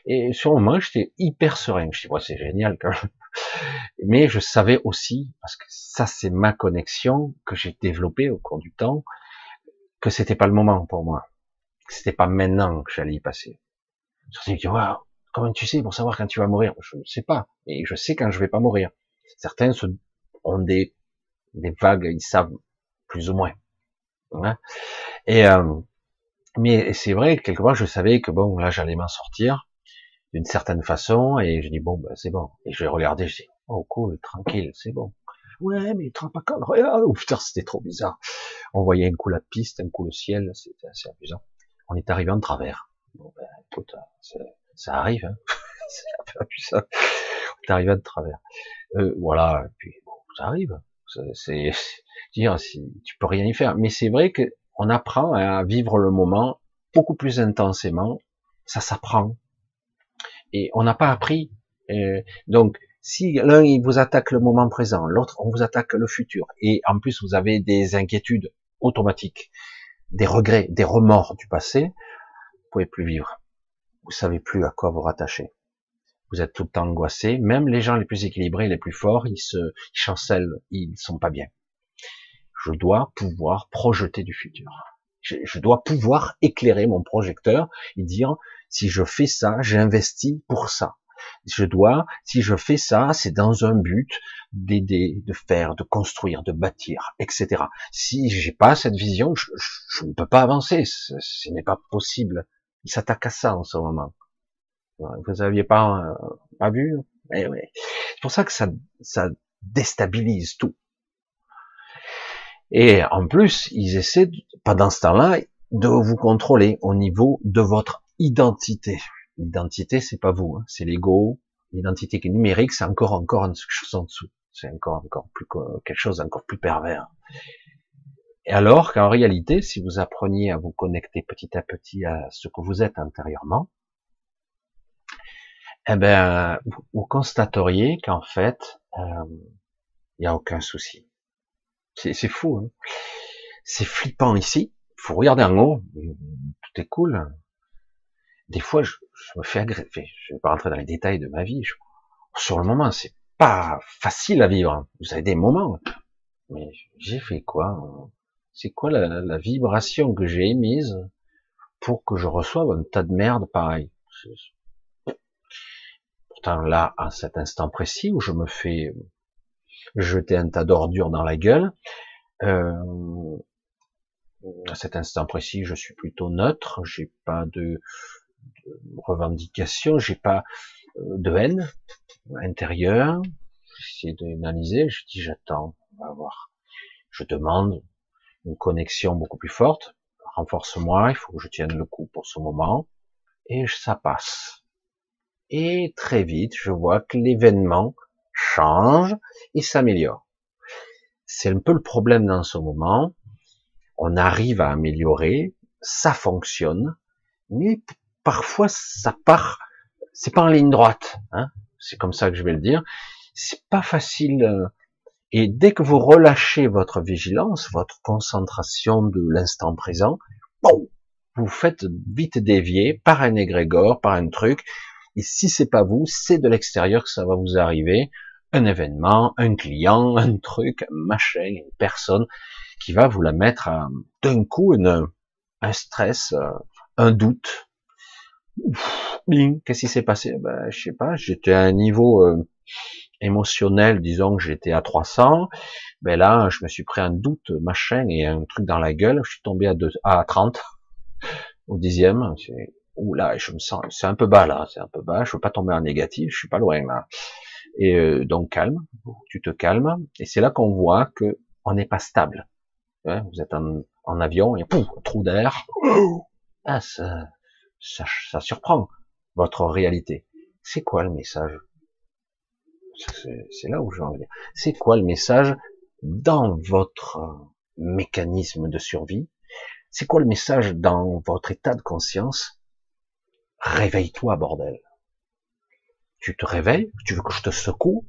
Et sur le moment, j'étais hyper serein. Je dis, ouais, c'est génial quand même. Mais je savais aussi, parce que ça, c'est ma connexion que j'ai développée au cours du temps, que c'était pas le moment pour moi. Que c'était pas maintenant que j'allais y passer. Certains disent, comment tu sais pour savoir quand tu vas mourir? Je ne sais pas, mais je sais quand je vais pas mourir. Certains ont des, des vagues, ils savent plus ou moins. Hein? et euh, mais c'est vrai que quelque part je savais que bon là j'allais m'en sortir d'une certaine façon et je dis bon ben c'est bon et je regarder je dis oh cool tranquille c'est bon ouais mais tu pas compte regarde oh putain c'était trop bizarre on voyait un coup la piste un coup le ciel c'était assez amusant on est arrivé en travers bon ben écoute ça arrive, hein. c'est un peu ça. T'arrives de travers. Euh, voilà, et puis bon, ça arrive. C'est dire tu peux rien y faire. Mais c'est vrai que on apprend à vivre le moment beaucoup plus intensément. Ça s'apprend. Et on n'a pas appris. Euh, donc, si l'un il vous attaque le moment présent, l'autre on vous attaque le futur, et en plus vous avez des inquiétudes automatiques, des regrets, des remords du passé, vous pouvez plus vivre vous savez plus à quoi vous rattacher. Vous êtes tout le temps angoissé. Même les gens les plus équilibrés, les plus forts, ils se ils chancellent, ils sont pas bien. Je dois pouvoir projeter du futur. Je, je dois pouvoir éclairer mon projecteur et dire si je fais ça, j'ai investi pour ça. Je dois, si je fais ça, c'est dans un but d'aider, de faire, de construire, de bâtir, etc. Si j'ai pas cette vision, je, je ne peux pas avancer. Ce, ce n'est pas possible. Il s'attaque à ça en ce moment. Vous aviez pas, euh, pas vu? Eh C'est pour ça que ça, ça déstabilise tout. Et en plus, ils essaient, pendant ce temps-là, de vous contrôler au niveau de votre identité. L'identité, c'est pas vous, hein, c'est l'ego. L'identité qui est numérique, c'est encore encore une chose en dessous. C'est encore encore plus quelque chose encore plus pervers. Et alors qu'en réalité, si vous appreniez à vous connecter petit à petit à ce que vous êtes intérieurement, eh ben, vous, constateriez qu'en fait, il euh, n'y a aucun souci. C'est fou, hein c'est flippant ici. Faut regarder en haut, tout est cool. Des fois, je, me fais agresser. Je vais pas rentrer dans les détails de ma vie. sur le moment, c'est pas facile à vivre. Vous avez des moments, mais j'ai fait quoi? C'est quoi la, vibration que j'ai émise pour que je reçoive un tas de merde pareil? Pourtant là, à cet instant précis où je me fais jeter un tas d'ordures dans la gueule, euh, à cet instant précis, je suis plutôt neutre, j'ai pas de, de revendication, j'ai pas euh, de haine intérieure. J'essaie d'analyser, je dis j'attends, on va voir. Je demande une connexion beaucoup plus forte, renforce-moi, il faut que je tienne le coup pour ce moment, et ça passe. Et très vite, je vois que l'événement change et s'améliore. C'est un peu le problème dans ce moment, on arrive à améliorer, ça fonctionne, mais parfois ça part, c'est pas en ligne droite, hein, c'est comme ça que je vais le dire, c'est pas facile. Euh, et dès que vous relâchez votre vigilance, votre concentration de l'instant présent, bon, vous faites vite dévier par un égrégore, par un truc. Et si c'est pas vous, c'est de l'extérieur que ça va vous arriver. Un événement, un client, un truc, un machin, une personne qui va vous la mettre d'un coup un stress, euh, un doute. Qu'est-ce qui s'est passé? Ben, Je sais pas, j'étais à un niveau euh, émotionnel, disons que j'étais à 300, ben là, je me suis pris un doute, machin, et un truc dans la gueule, je suis tombé à, à 30, au dixième, ouh là, je me sens, c'est un peu bas là, c'est un peu bas, je veux pas tomber en négatif, je suis pas loin là. Et euh, donc calme, tu te calmes, et c'est là qu'on voit que on n'est pas stable. Vous êtes en, avion et pouf, trou d'air. Ah, ça, ça, surprend votre réalité. C'est quoi le message? C'est là où je veux en. C'est quoi le message dans votre mécanisme de survie? C'est quoi le message dans votre état de conscience? Réveille-toi, bordel. Tu te réveilles Tu veux que je te secoue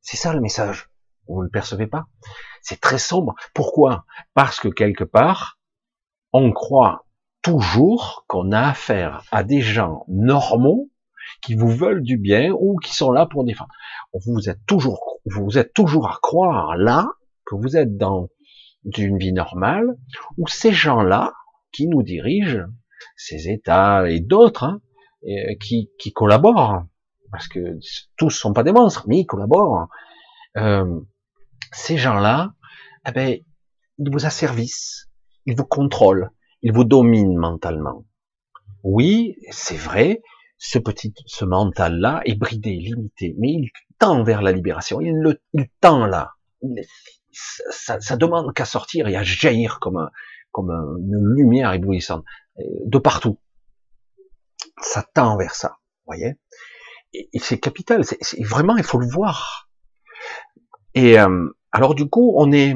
C'est ça le message. Vous ne le percevez pas C'est très sombre. Pourquoi? Parce que quelque part, on croit toujours qu'on a affaire à des gens normaux qui vous veulent du bien ou qui sont là pour défendre. Vous êtes toujours, vous êtes toujours à croire là que vous êtes dans une vie normale où ces gens-là qui nous dirigent, ces États et d'autres, hein, qui, qui collaborent, parce que tous sont pas des monstres, mais ils collaborent. Euh, ces gens-là, eh ben, ils vous asservissent, ils vous contrôlent, ils vous dominent mentalement. Oui, c'est vrai, ce petit, ce mental-là est bridé, limité, mais il tend vers la libération. Il le, il tend là. ça, ça, demande qu'à sortir et à jaillir comme, comme une lumière éblouissante de partout. Ça tend vers ça, voyez. C'est capital. C'est vraiment, il faut le voir. Et euh, alors du coup, on est,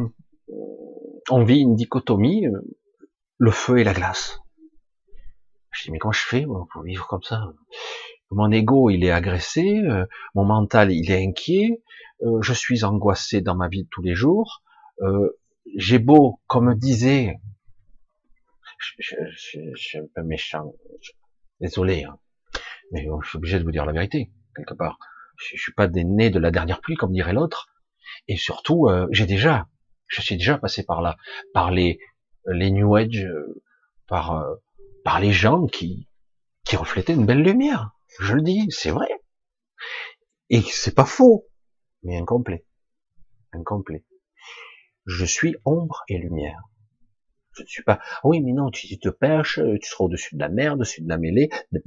on vit une dichotomie, euh, le feu et la glace. Je dis mais comment je fais pour vivre comme ça? Mon ego il est agressé, euh, mon mental il est inquiet, euh, je suis angoissé dans ma vie de tous les jours. J'ai beau, comme disait, je, suis un peu méchant, désolé, hein, mais je suis obligé de vous dire la vérité quelque part. Je, je suis pas des nés de la dernière pluie comme dirait l'autre. Et surtout, euh, j'ai déjà, je suis déjà passé par là, par les les New Age, euh, par euh, par les gens qui qui reflétaient une belle lumière. Je le dis, c'est vrai. Et c'est pas faux, mais incomplet, incomplet. Je suis ombre et lumière. Je ne suis pas, oui, mais non, tu, te perches, tu seras au-dessus de la mer, au-dessus de la mêlée, mais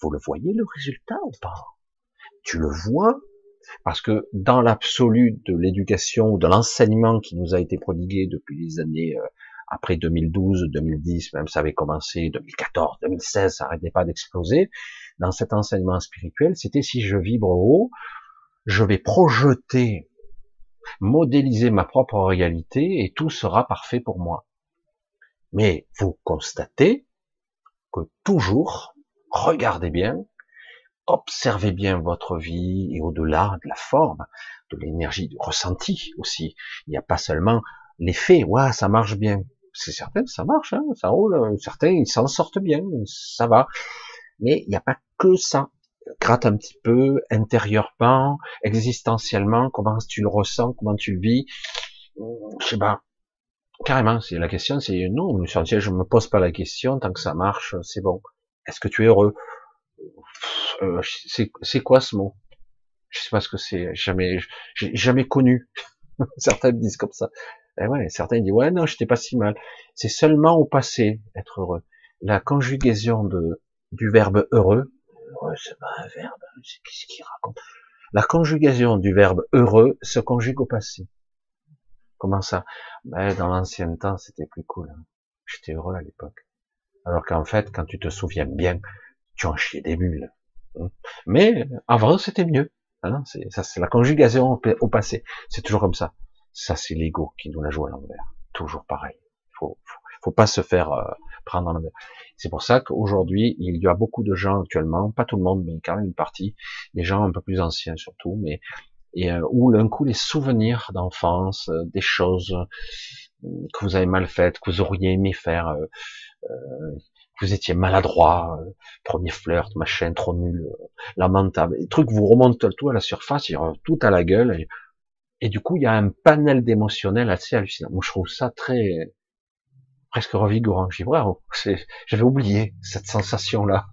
vous le voyez le résultat ou pas? Tu le vois, parce que dans l'absolu de l'éducation, de l'enseignement qui nous a été prodigué depuis les années après 2012, 2010, même ça avait commencé, 2014, 2016, ça n'arrêtait pas d'exploser. Dans cet enseignement spirituel, c'était si je vibre haut, je vais projeter, modéliser ma propre réalité et tout sera parfait pour moi. Mais vous constatez que toujours, regardez bien, observez bien votre vie et au-delà de la forme, de l'énergie, du ressenti aussi. Il n'y a pas seulement l'effet, ouais, ça marche bien. C'est certain, ça marche, hein, ça roule. Certains, ils s'en sortent bien, ça va. Mais il n'y a pas que ça. Gratte un petit peu, intérieurement, existentiellement, comment tu le ressens, comment tu le vis. Je sais pas. Carrément, c'est la question, c'est non, je me pose pas la question, tant que ça marche, c'est bon. Est-ce que tu es heureux? Euh, C'est quoi ce mot? Je sais pas ce que c'est, jamais, j'ai jamais connu. Certains me disent comme ça. Eh ouais, certains disent ouais non, j'étais pas si mal. C'est seulement au passé être heureux. La conjugaison de du verbe heureux, heureux c'est pas un verbe, qu'est-ce qu'il raconte? La conjugaison du verbe heureux se conjugue au passé. Comment ça? Ben, Dans l'ancien temps, c'était plus cool. Hein. J'étais heureux à l'époque. Alors qu'en fait, quand tu te souviens bien, tu en chiais des bulles. Hein. Mais avant, c'était mieux. Hein ça, c'est la conjugaison au passé. C'est toujours comme ça. Ça, c'est l'ego qui nous la joue à l'envers. Toujours pareil. Faut, faut, faut pas se faire euh, C'est pour ça qu'aujourd'hui, il y a beaucoup de gens actuellement, pas tout le monde, mais quand même une partie, des gens un peu plus anciens surtout, mais et euh, où d'un coup les souvenirs d'enfance, euh, des choses que vous avez mal faites, que vous auriez aimé faire, euh, que vous étiez maladroit, premier flirt, machin, trop nul, lamentable, des trucs vous remontent tout à la surface, il tout à la gueule, et, du coup il y a un panel d'émotionnel assez hallucinant. Moi je trouve ça très presque revigorant. Je dis waouh, j'avais oublié cette sensation là.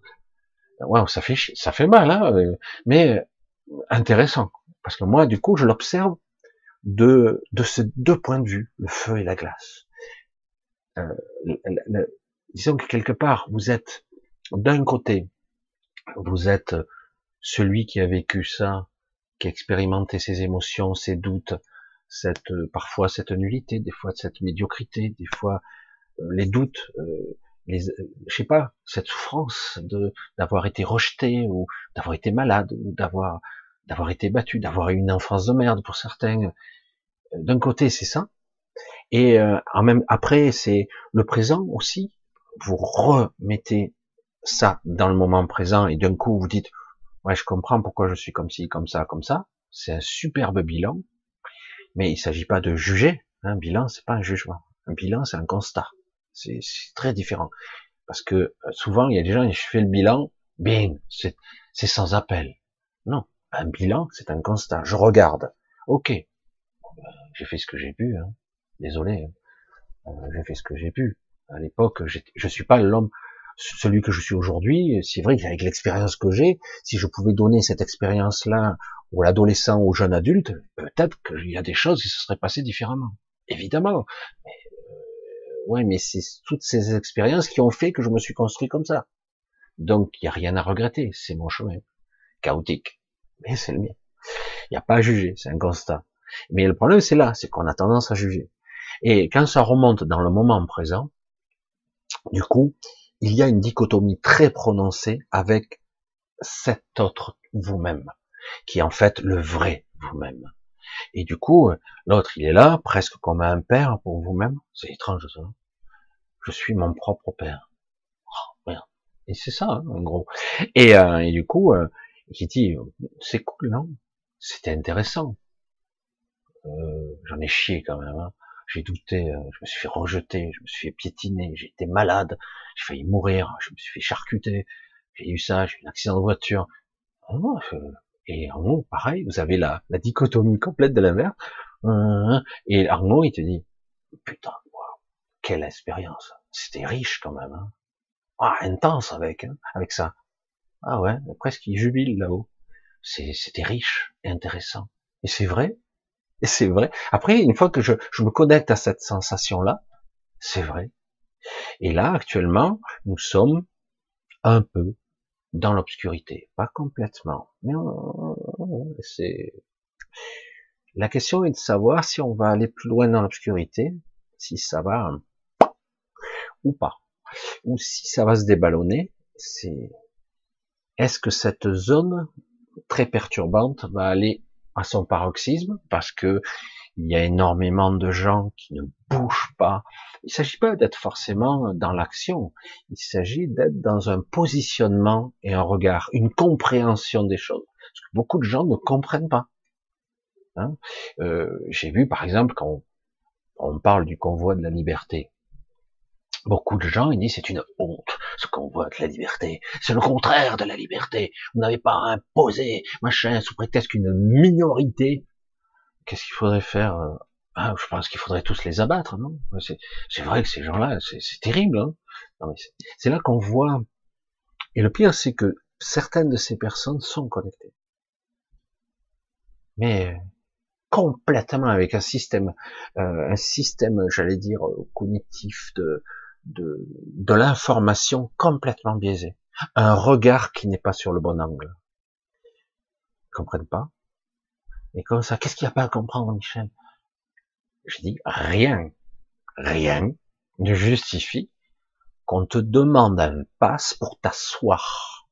Waouh, ça fait ça fait mal, hein, mais intéressant. Parce que moi, du coup, je l'observe de, de ces deux points de vue, le feu et la glace. Euh, disons que quelque part, vous êtes d'un côté, vous êtes celui qui a vécu ça, qui a expérimenté ses émotions, ses doutes, cette parfois cette nullité, des fois cette médiocrité, des fois euh, les doutes, euh, les, je sais pas, cette souffrance de d'avoir été rejeté ou d'avoir été malade ou d'avoir d'avoir été battu, d'avoir eu une enfance de merde pour certains. D'un côté, c'est ça. Et euh, même après, c'est le présent aussi. Vous remettez ça dans le moment présent et d'un coup vous dites ouais je comprends pourquoi je suis comme ci, comme ça, comme ça. C'est un superbe bilan, mais il s'agit pas de juger. Un bilan, c'est pas un jugement. Un bilan, c'est un constat. C'est très différent parce que euh, souvent il y a des gens je fais le bilan, bien, c'est sans appel. Non, un bilan, c'est un constat. Je regarde. Ok, ben, j'ai fait ce que j'ai pu. Hein. Désolé, hein. euh, j'ai fait ce que j'ai pu. À l'époque, je suis pas l'homme, celui que je suis aujourd'hui. C'est vrai qu'avec l'expérience que j'ai, si je pouvais donner cette expérience-là aux adolescents, aux jeunes adultes, peut-être qu'il y a des choses qui se seraient passées différemment. Évidemment. Euh, ouais, mais c'est toutes ces expériences qui ont fait que je me suis construit comme ça. Donc, il n'y a rien à regretter. C'est mon chemin. Chaotique mais c'est le mien. Il n'y a pas à juger, c'est un constat. Mais le problème, c'est là, c'est qu'on a tendance à juger. Et quand ça remonte dans le moment présent, du coup, il y a une dichotomie très prononcée avec cet autre vous-même, qui est en fait le vrai vous-même. Et du coup, l'autre, il est là, presque comme un père pour vous-même. C'est étrange, ça. Je suis mon propre père. Oh, Et c'est ça, hein, en gros. Et, euh, et du coup, euh, qui dit c'est cool, non? C'était intéressant. Euh, J'en ai chié quand même. Hein. J'ai douté, euh, je me suis fait rejeter, je me suis fait piétiner, j'ai été malade, j'ai failli mourir, je me suis fait charcuter, j'ai eu ça, j'ai eu un accident de voiture. Oh, et Arnaud, pareil, vous avez la, la dichotomie complète de la mer. Et Arnaud, il te dit, putain, quelle expérience. C'était riche quand même. Hein. Ah, intense avec, hein, avec ça. Ah ouais, presque il jubile là-haut. C'était riche et intéressant. Et c'est vrai. Et c'est vrai. Après, une fois que je, je me connecte à cette sensation-là, c'est vrai. Et là, actuellement, nous sommes un peu dans l'obscurité. Pas complètement. Mais c'est, la question est de savoir si on va aller plus loin dans l'obscurité, si ça va ou pas. Ou si ça va se déballonner, c'est est-ce que cette zone très perturbante va aller à son paroxysme parce que il y a énormément de gens qui ne bougent pas. Il ne s'agit pas d'être forcément dans l'action. Il s'agit d'être dans un positionnement et un regard, une compréhension des choses. Que beaucoup de gens ne comprennent pas. Hein? Euh, J'ai vu, par exemple, quand on, parle du convoi de la liberté, beaucoup de gens ils disent c'est une honte ce convoi de la liberté, c'est le contraire de la liberté. Vous n'avez pas imposé machin sous prétexte qu'une minorité qu'est-ce qu'il faudrait faire euh, ah, Je pense qu'il faudrait tous les abattre, non? C'est vrai que ces gens-là, c'est terrible. Hein c'est là qu'on voit. Et le pire, c'est que certaines de ces personnes sont connectées, mais complètement avec un système, euh, un système, j'allais dire, cognitif de de, de l'information complètement biaisée, un regard qui n'est pas sur le bon angle. Ils comprennent pas et comme ça, qu'est-ce qu'il n'y a pas à comprendre, Michel? Je dis rien, rien ne justifie qu'on te demande un passe pour t'asseoir,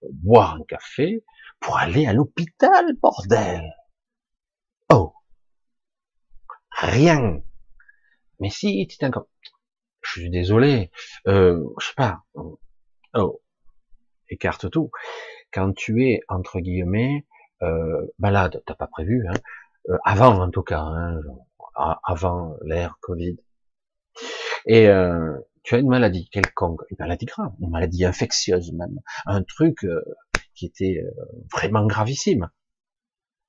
pour boire un café, pour aller à l'hôpital, bordel. Oh, rien. Mais si tu comme, je suis désolé, euh, je sais pas. Oh, écarte tout. Quand tu es entre guillemets euh, malade, t'as pas prévu, hein, euh, avant en tout cas, hein, avant l'ère Covid. Et euh, tu as une maladie quelconque, une maladie grave, une maladie infectieuse même, un truc euh, qui était vraiment gravissime.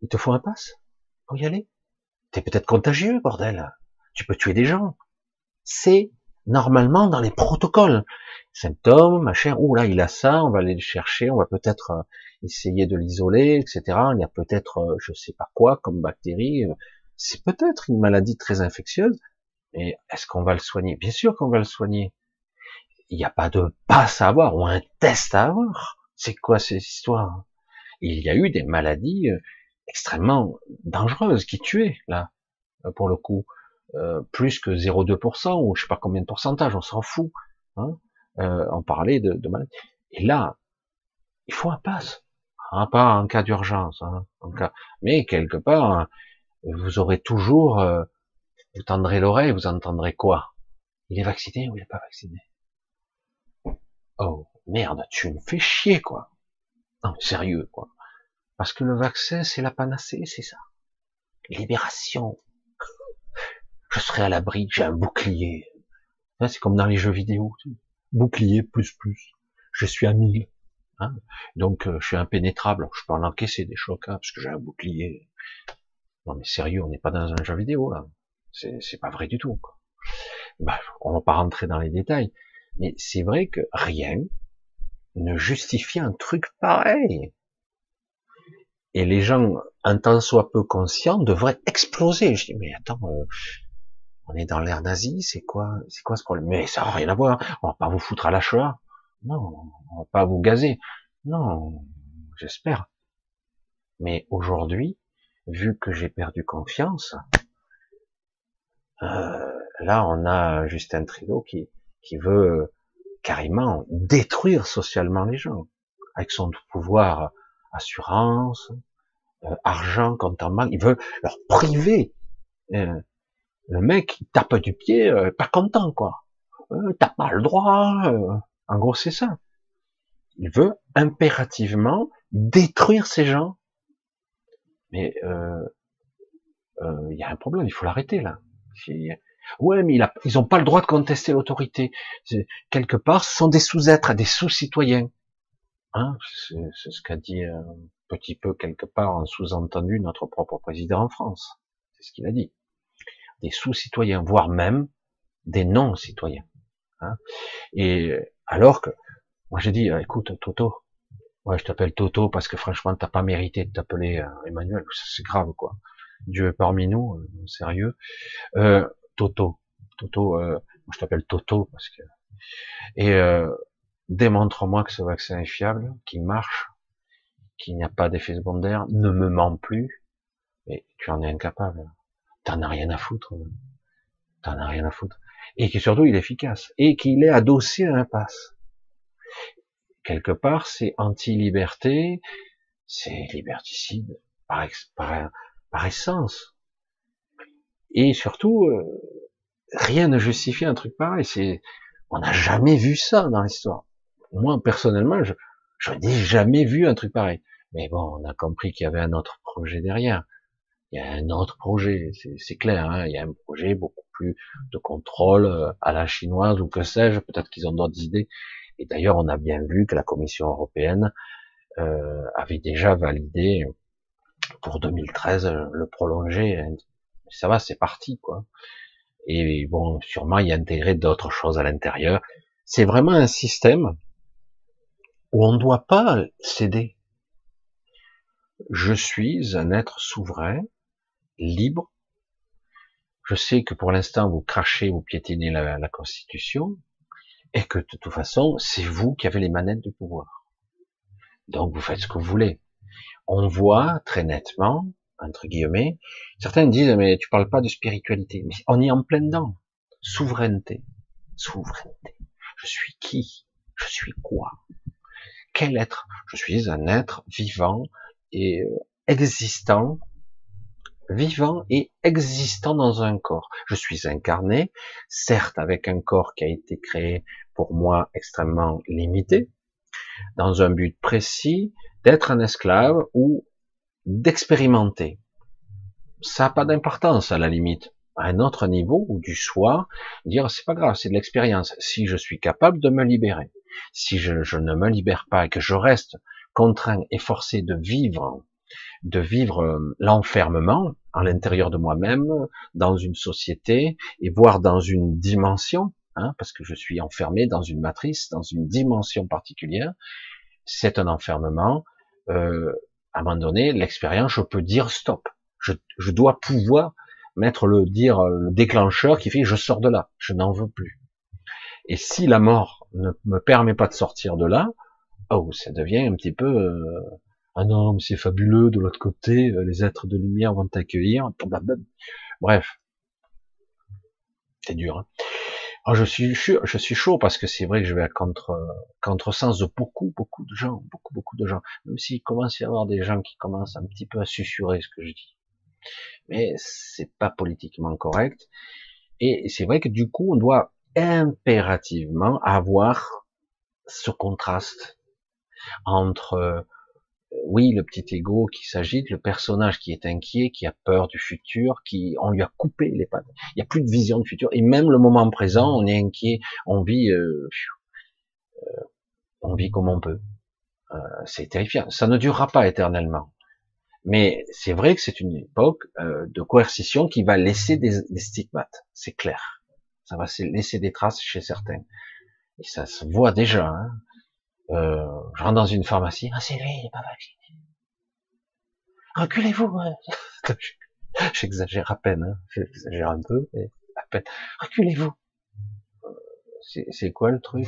Il te faut un passe pour y aller. T'es peut-être contagieux, bordel. Tu peux tuer des gens. C'est normalement dans les protocoles. Symptômes, machin, ou là il a ça, on va aller le chercher, on va peut-être essayer de l'isoler, etc. Il y a peut-être euh, je sais pas quoi comme bactérie. Euh, c'est peut-être une maladie très infectieuse, mais est-ce qu'on va le soigner? Bien sûr qu'on va le soigner. Il n'y a pas de passe à avoir ou un test à avoir. C'est quoi ces histoires? Il y a eu des maladies extrêmement dangereuses qui tuaient là, pour le coup. Euh, plus que 0,2% ou je sais pas combien de pourcentage, on s'en fout. Hein euh, on parlait de, de maladie. Et là, il faut un passe. Hein, pas en cas d'urgence, hein, cas. Mais quelque part, hein, vous aurez toujours, euh, vous tendrez l'oreille, vous entendrez quoi? Il est vacciné ou il n'est pas vacciné? Oh merde, tu me fais chier quoi. Non, sérieux quoi. Parce que le vaccin, c'est la panacée, c'est ça. Libération, je serai à l'abri, j'ai un bouclier. C'est comme dans les jeux vidéo. Bouclier plus plus. Je suis à 1000. Hein Donc euh, je suis impénétrable. Je peux en encaisser des chocs hein, parce que j'ai un bouclier. Non mais sérieux, on n'est pas dans un jeu vidéo là. C'est pas vrai du tout. Quoi. Bah, on va pas rentrer dans les détails, mais c'est vrai que rien ne justifie un truc pareil. Et les gens, un temps soit peu conscients, devraient exploser. Je dis mais attends, euh, on est dans l'ère nazie, c'est quoi, c'est quoi ce problème? Mais ça n'a rien à voir. On va pas vous foutre à la Shoah. Non, on va pas vous gazer. Non, j'espère. Mais aujourd'hui, vu que j'ai perdu confiance, euh, là on a Justin Trudeau qui, qui veut carrément détruire socialement les gens avec son pouvoir assurance, euh, argent, compte en banque. Il veut leur priver euh, le mec, il tape du pied, euh, pas content, quoi. Euh, T'as pas le droit. Euh. En gros, c'est ça. Il veut impérativement détruire ces gens. Mais euh, il y a un problème, il faut l'arrêter là. Ouais, mais il ils n'ont pas le droit de contester l'autorité. Quelque part, ce sont des sous-êtres, des sous-citoyens. Hein c'est ce qu'a dit un petit peu quelque part en sous-entendu notre propre président en France. C'est ce qu'il a dit des sous-citoyens, voire même des non-citoyens. Hein. Et alors que, moi j'ai dit, euh, écoute Toto, ouais je t'appelle Toto parce que franchement t'as pas mérité de t'appeler euh, Emmanuel, c'est grave quoi. Dieu parmi nous, euh, sérieux. Euh, Toto, Toto, moi je t'appelle Toto parce que et démontre-moi que ce vaccin est fiable, qu'il marche, qu'il n'y a pas d'effet secondaire, ne me ment plus, et tu en es incapable. T'en as rien à foutre. T'en as rien à foutre. Et qui surtout il est efficace, et qu'il est adossé à un pass. Quelque part, c'est anti-liberté, c'est liberticide par, par, essence. Et surtout, euh, rien ne justifie un truc pareil. C'est, on n'a jamais vu ça dans l'histoire. Moi, personnellement, je, je n'ai jamais vu un truc pareil. Mais bon, on a compris qu'il y avait un autre projet derrière. Il y a un autre projet, c'est clair. Hein il y a un projet beaucoup plus de contrôle euh, à la chinoise ou que sais-je. Peut-être qu'ils ont d'autres idées. Et d'ailleurs, on a bien vu que la Commission européenne euh, avait déjà validé pour 2013 le prolonger. Ça va, c'est parti, quoi. Et bon, sûrement y intégrer d'autres choses à l'intérieur. C'est vraiment un système où on ne doit pas céder. Je suis un être souverain, libre. Je sais que pour l'instant vous crachez, vous piétinez la, Constitution, et que de toute façon, c'est vous qui avez les manettes du pouvoir. Donc vous faites ce que vous voulez. On voit très nettement, entre guillemets, certains disent mais tu parles pas de spiritualité. Mais on est en plein dedans. Souveraineté. Souveraineté. Je suis qui? Je suis quoi? Quel être? Je suis un être vivant et euh, existant, vivant et existant dans un corps. Je suis incarné, certes avec un corps qui a été créé pour moi extrêmement limité, dans un but précis d'être un esclave ou d'expérimenter. Ça n'a pas d'importance à la limite. À un autre niveau ou du soi, dire c'est pas grave, c'est de l'expérience. Si je suis capable de me libérer, si je, je, ne me libère pas et que je reste contraint et forcé de vivre, de vivre euh, l'enfermement à l'intérieur de moi-même, dans une société et voire dans une dimension, Hein, parce que je suis enfermé dans une matrice, dans une dimension particulière. C'est un enfermement. Euh, à un moment donné, l'expérience, je peux dire stop. Je, je, dois pouvoir mettre le dire le déclencheur qui fait je sors de là, je n'en veux plus. Et si la mort ne me permet pas de sortir de là, oh, ça devient un petit peu euh, ah non, c'est fabuleux de l'autre côté, euh, les êtres de lumière vont t'accueillir. Bref, c'est dur. Hein. Oh, je suis chaud, parce que c'est vrai que je vais à contre contresens de beaucoup beaucoup de gens, beaucoup beaucoup de gens. Même s'il commence à y avoir des gens qui commencent un petit peu à susurrer ce que je dis, mais c'est pas politiquement correct. Et c'est vrai que du coup, on doit impérativement avoir ce contraste entre oui, le petit ego qui s'agite, le personnage qui est inquiet, qui a peur du futur, qui on lui a coupé les pattes. Il n'y a plus de vision du futur. Et même le moment présent, on est inquiet, on vit, euh, euh, on vit comme on peut. Euh, c'est terrifiant. Ça ne durera pas éternellement. Mais c'est vrai que c'est une époque de coercition qui va laisser des, des stigmates. C'est clair. Ça va laisser des traces chez certains. Et ça se voit déjà. Hein. Euh, je rentre dans une pharmacie, ah c'est lui, il n'est pas vacciné. Reculez-vous. J'exagère à peine, hein. j'exagère un peu, mais à peine. Reculez-vous. C'est quoi le truc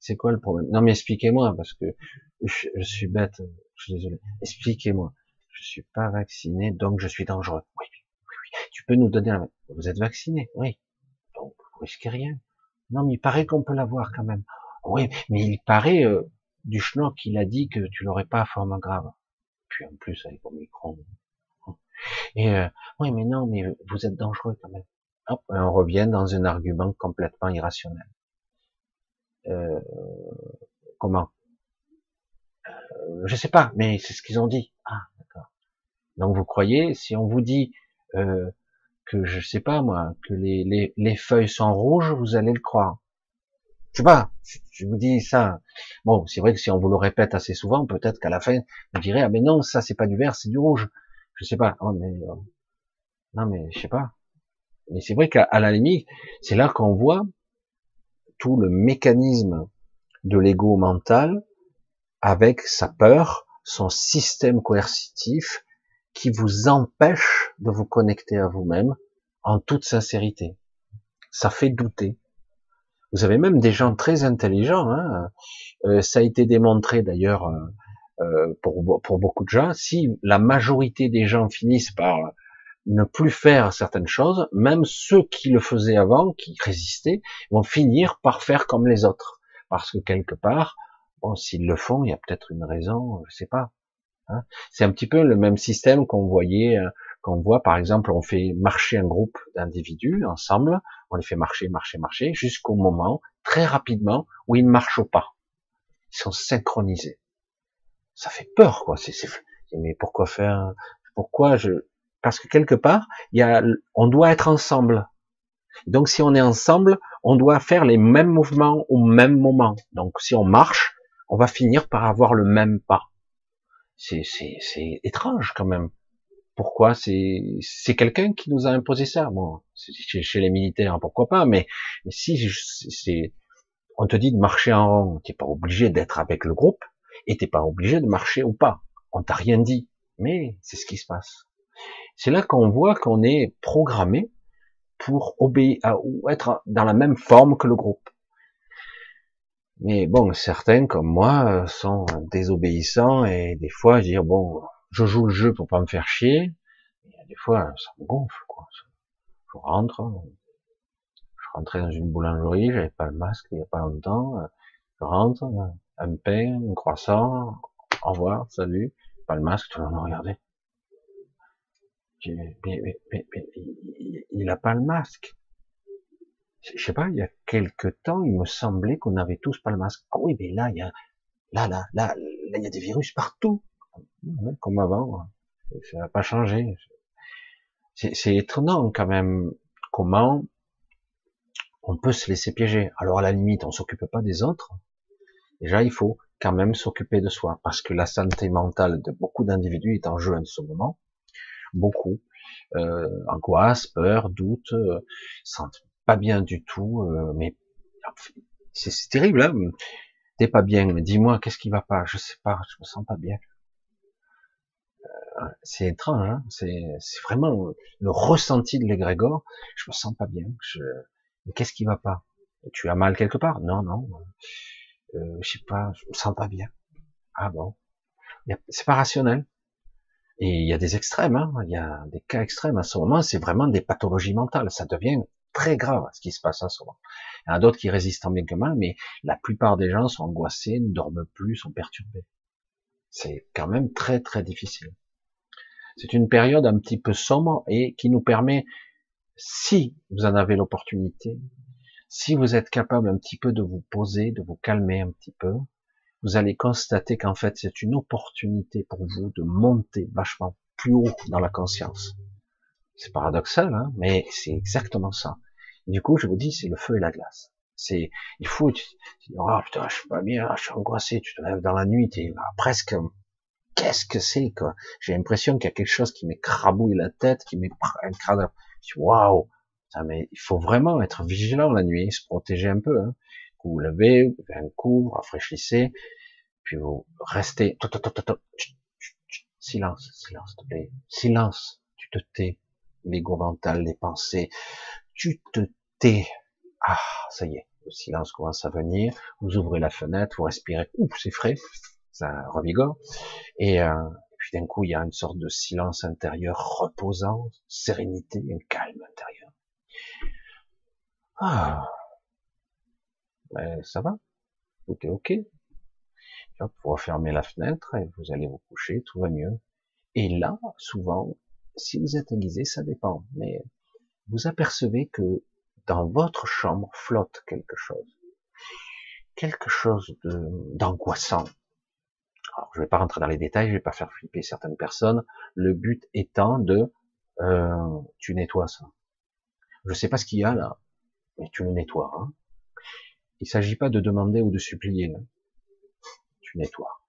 C'est quoi le problème? Non mais expliquez-moi parce que je, suis bête, je suis désolé. Expliquez-moi. Je suis pas vacciné, donc je suis dangereux. Oui, oui, oui. Tu peux nous donner un... Vous êtes vacciné Oui. Donc vous risquez rien. Non mais il paraît qu'on peut l'avoir quand même. Oui, mais il paraît euh, du schnock qu'il a dit que tu l'aurais pas à forme grave. Puis en plus avec Omicron. Et euh, oui, mais non, mais vous êtes dangereux quand même. Hop, et on revient dans un argument complètement irrationnel. Euh, comment? Euh, Je sais pas, mais c'est ce qu'ils ont dit. Ah, d'accord. Donc vous croyez, si on vous dit euh, que je sais pas moi, que les, les, les feuilles sont rouges, vous allez le croire. Je sais pas, je vous dis ça. Bon, c'est vrai que si on vous le répète assez souvent, peut-être qu'à la fin, vous direz, ah mais non, ça c'est pas du vert, c'est du rouge. Je sais pas. Oh, mais, euh, non mais je sais pas. Mais c'est vrai qu'à la limite, c'est là qu'on voit tout le mécanisme de l'ego mental avec sa peur, son système coercitif qui vous empêche de vous connecter à vous-même en toute sincérité. Ça fait douter. Vous avez même des gens très intelligents. Hein. Euh, ça a été démontré d'ailleurs euh, euh, pour, pour beaucoup de gens. Si la majorité des gens finissent par ne plus faire certaines choses, même ceux qui le faisaient avant, qui résistaient, vont finir par faire comme les autres. Parce que quelque part, bon, s'ils le font, il y a peut-être une raison, je sais pas. Hein. C'est un petit peu le même système qu'on voyait, euh, qu'on voit par exemple, on fait marcher un groupe d'individus ensemble, on les fait marcher, marcher, marcher, jusqu'au moment, très rapidement, où ils marchent pas. Ils sont synchronisés. Ça fait peur, quoi. Mais pourquoi faire Pourquoi je Parce que quelque part, y a, on doit être ensemble. Donc, si on est ensemble, on doit faire les mêmes mouvements au même moment. Donc, si on marche, on va finir par avoir le même pas. C'est étrange quand même. Pourquoi C'est, quelqu'un qui nous a imposé ça. Bon, chez, chez les militaires, pourquoi pas Mais, si on te dit de marcher en rond, t'es pas obligé d'être avec le groupe, et t'es pas obligé de marcher ou pas. On t'a rien dit, mais c'est ce qui se passe. C'est là qu'on voit qu'on est programmé pour obéir ou être dans la même forme que le groupe. Mais bon, certains comme moi sont désobéissants et des fois dire bon, je joue le jeu pour pas me faire chier. Et des fois, ça me gonfle quoi. Je rentre, je rentrais dans une boulangerie, j'avais pas le masque il y a pas longtemps. Je rentre, un pain, un croissant, au revoir, salut, pas le masque, tout le monde regardait. Mais, il a pas le masque. Je sais pas, il y a quelque temps, il me semblait qu'on avait tous pas le masque. Ah oui, mais là, il y a, là, là, là, là, il y a des virus partout. Comme avant. Ça n'a pas changé. C'est étonnant quand même comment on peut se laisser piéger. Alors à la limite, on s'occupe pas des autres, Déjà, il faut quand même s'occuper de soi, parce que la santé mentale de beaucoup d'individus est en jeu en ce moment. Beaucoup. Euh, angoisse, peur, doute, euh, pas bien du tout, euh, mais c'est terrible, hein T'es pas bien, dis-moi, qu'est-ce qui va pas? Je sais pas, je me sens pas bien. C'est étrange, hein c'est vraiment le ressenti de l'égrégore. Je me sens pas bien. Je... Qu'est-ce qui va pas? Tu as mal quelque part? Non, non euh, je sais pas, je me sens pas bien. Ah bon, c'est pas rationnel. Et il y a des extrêmes, hein. il y a des cas extrêmes à ce moment, c'est vraiment des pathologies mentales, ça devient très grave ce qui se passe à ce moment. Il y en a d'autres qui résistent en bien que mal, mais la plupart des gens sont angoissés, ne dorment plus, sont perturbés. C'est quand même très très difficile. C'est une période un petit peu sombre et qui nous permet, si vous en avez l'opportunité, si vous êtes capable un petit peu de vous poser, de vous calmer un petit peu, vous allez constater qu'en fait c'est une opportunité pour vous de monter vachement plus haut dans la conscience. C'est paradoxal, hein, mais c'est exactement ça. du coup, je vous dis, c'est le feu et la glace. C'est, il faut, tu, dis, oh putain, je suis pas bien, je suis angoissé, tu te lèves dans la nuit, tu es presque, qu'est-ce que c'est, quoi? J'ai l'impression qu'il y a quelque chose qui m'écrabouille la tête, qui m'écrase, waouh, mais il faut vraiment être vigilant la nuit, se protéger un peu. Hein. Vous vous levez, vous faites un coup, vous rafraîchissez, puis vous restez. Silence, silence, s'il te plaît. Silence. Tu te tais. L'ego mental, les pensées. Tu te tais. Ah, ça y est. Le silence commence à venir. Vous ouvrez la fenêtre, vous respirez. Ouf, c'est frais. Ça revigore. Et, euh, puis d'un coup, il y a une sorte de silence intérieur reposant, sérénité, un calme intérieur. Ah, ben, ça va, tout est ok. Vous refermez la fenêtre et vous allez vous coucher, tout va mieux. Et là, souvent, si vous êtes aiguisé, ça dépend, mais vous apercevez que dans votre chambre flotte quelque chose, quelque chose d'angoissant. Alors, je vais pas rentrer dans les détails, je vais pas faire flipper certaines personnes. Le but étant de, euh, tu nettoies ça. Je sais pas ce qu'il y a là, mais tu le nettoies. Hein. Il s'agit pas de demander ou de supplier. Hein. Tu nettoies.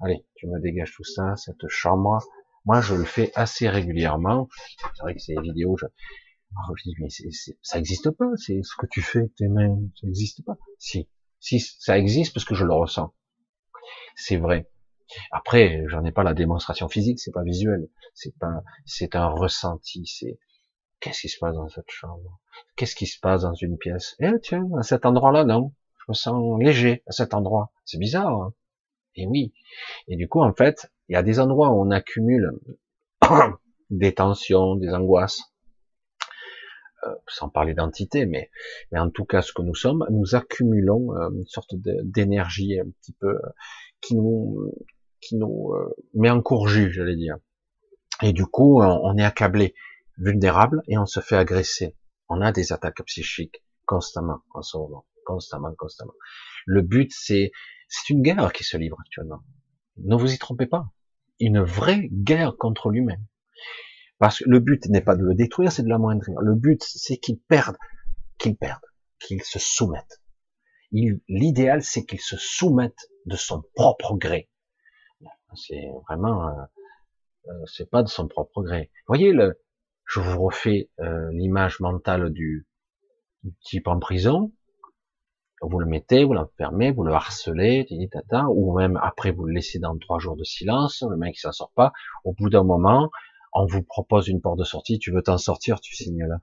Allez, tu me dégages tout ça, cette chambre. Moi, je le fais assez régulièrement. C'est vrai que ces vidéos, je, oh, je dis, mais ça existe pas, c'est ce que tu fais tes mains, ça existe pas. Si, si, ça existe parce que je le ressens. C'est vrai. Après, j'en ai pas la démonstration physique, c'est pas visuel, c'est pas, c'est un ressenti, c'est, Qu'est-ce qui se passe dans cette chambre? Qu'est-ce qui se passe dans une pièce? Eh tiens, à cet endroit-là, non. Je me sens léger à cet endroit. C'est bizarre. Hein et oui. Et du coup, en fait, il y a des endroits où on accumule des tensions, des angoisses, euh, sans parler d'entité, mais, mais en tout cas ce que nous sommes, nous accumulons euh, une sorte d'énergie un petit peu euh, qui nous qui nous met en courgule, j'allais dire. Et du coup, on, est accablé, vulnérable, et on se fait agresser. On a des attaques psychiques constamment en ce moment, constamment, constamment. Le but, c'est c'est une guerre qui se livre actuellement. Ne vous y trompez pas. Une vraie guerre contre lui-même. Parce que le but n'est pas de le détruire, c'est de l'amoindrir. Le but, c'est qu'il perde, qu'il perde, qu'il se soumette. L'idéal, c'est qu'il se soumette de son propre gré. C'est vraiment, euh, euh, c'est pas de son propre gré. Voyez, le, je vous refais euh, l'image mentale du, du, type en prison. Vous le mettez, vous l'enfermez, vous le harcelez, tata, ou même après vous le laissez dans trois jours de silence, le mec s'en sort pas. Au bout d'un moment, on vous propose une porte de sortie, tu veux t'en sortir, tu signes là.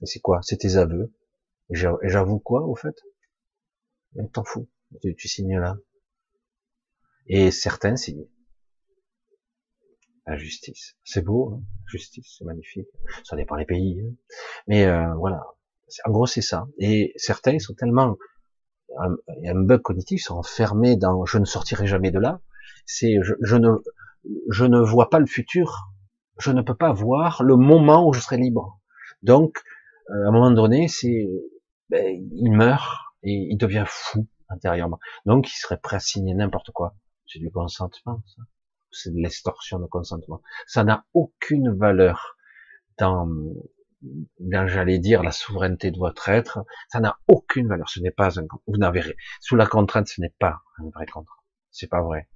Et c'est quoi? C'est tes aveux. Et j'avoue quoi, au fait? T'en fous, tu, signes là. Et certains signent. La justice. C'est beau, hein justice, c'est magnifique. Ça dépend des pays. Hein Mais euh, voilà. En gros, c'est ça. Et certains sont tellement... Il y a un bug cognitif, sont enfermés dans « je ne sortirai jamais de là ». C'est je ne je ne vois pas le futur je ne peux pas voir le moment où je serai libre. Donc, euh, à un moment donné, c'est, ben, il meurt et il devient fou intérieurement. Donc, il serait prêt à signer n'importe quoi. C'est du consentement, ça. C'est de l'extorsion de consentement. Ça n'a aucune valeur dans, dans j'allais dire, la souveraineté de votre être. Ça n'a aucune valeur. Ce n'est pas un, vous n'avez, sous la contrainte, ce n'est pas un vrai contrat. C'est pas vrai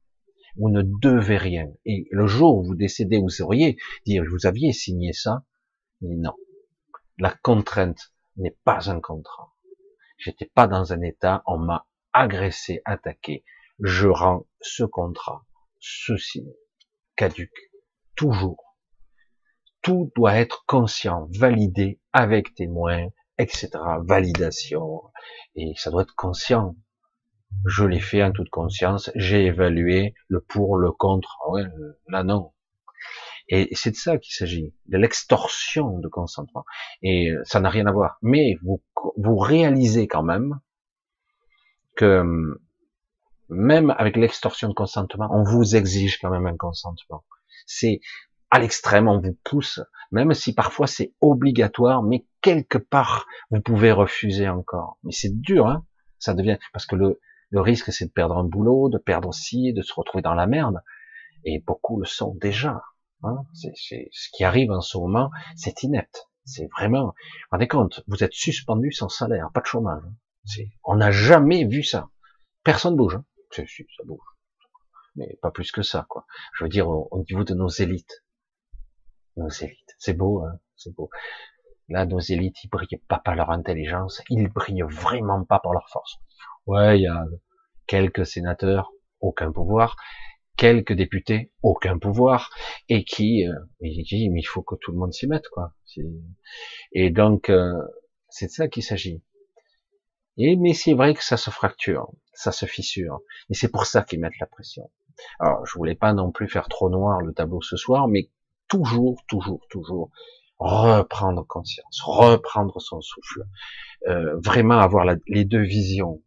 vous ne devez rien. Et le jour où vous décédez, vous sauriez dire, vous aviez signé ça, non. La contrainte n'est pas un contrat. J'étais pas dans un état, on m'a agressé, attaqué. Je rends ce contrat, ceci, caduque, toujours. Tout doit être conscient, validé avec témoins, etc. Validation. Et ça doit être conscient je l'ai fait en toute conscience, j'ai évalué le pour, le contre, ouais, là non. Et c'est de ça qu'il s'agit, de l'extorsion de consentement. Et ça n'a rien à voir. Mais vous, vous réalisez quand même que même avec l'extorsion de consentement, on vous exige quand même un consentement. C'est à l'extrême, on vous pousse, même si parfois c'est obligatoire, mais quelque part vous pouvez refuser encore. Mais c'est dur, hein ça devient parce que le le risque, c'est de perdre un boulot, de perdre aussi, de se retrouver dans la merde. Et beaucoup le sont déjà. Hein. C'est, ce qui arrive en ce moment, c'est inepte. C'est vraiment. Vous rendez compte, vous êtes suspendu sans salaire, pas de chômage. Hein. on n'a jamais vu ça. Personne bouge. Hein. Ça bouge. Mais pas plus que ça, quoi. Je veux dire, au, niveau de nos élites. Nos élites. C'est beau, hein c'est beau. Là, nos élites, ils brillent pas par leur intelligence, ils brillent vraiment pas par leur force. Ouais, il y a quelques sénateurs, aucun pouvoir, quelques députés, aucun pouvoir, et qui, euh, il dit, mais il faut que tout le monde s'y mette, quoi. Et donc, euh, c'est de ça qu'il s'agit. Et mais c'est vrai que ça se fracture, ça se fissure, et c'est pour ça qu'ils mettent la pression. Alors, je voulais pas non plus faire trop noir le tableau ce soir, mais toujours, toujours, toujours reprendre conscience, reprendre son souffle, euh, vraiment avoir les deux visions,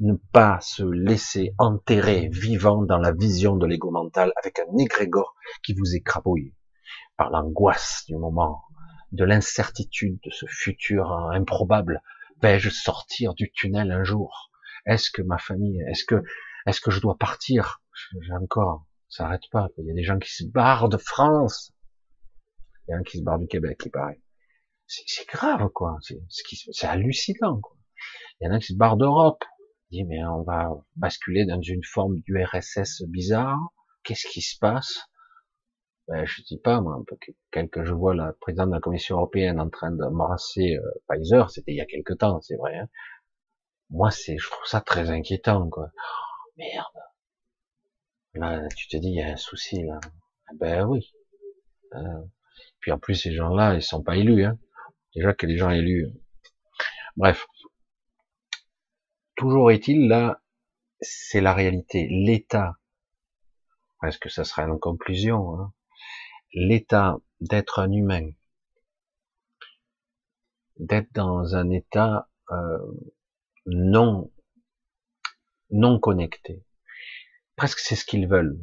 ne pas se laisser enterrer vivant dans la vision de l'ego mental avec un égrégore qui vous écrabouille par l'angoisse du moment, de l'incertitude de ce futur improbable. Vais-je sortir du tunnel un jour Est-ce que ma famille, est-ce que, est-ce que je dois partir? J'ai encore, ça n'arrête pas. Il y a des gens qui se barrent de France. Il y a un qui se barre du Québec, il paraît. C'est grave, quoi. C'est hallucinant, quoi. Il y en a qui se barrent d'Europe dit mais on va basculer dans une forme d'URSS bizarre. Qu'est-ce qui se passe? Ben, Je dis pas moi, quel que je vois la présidente de la Commission européenne en train d'embrasser euh, Pfizer, c'était il y a quelque temps, c'est vrai. Hein. Moi, c'est, je trouve ça très inquiétant, quoi. Oh, merde. Là, tu te dis, il y a un souci là. Eh ben oui. Euh, puis en plus, ces gens-là, ils sont pas élus. Hein. Déjà que les gens élus. Bref. Toujours est-il, là, c'est la réalité. L'État, est-ce que ça sera une conclusion hein l'état d'être un humain, d'être dans un état euh, non non connecté. Presque c'est ce qu'ils veulent.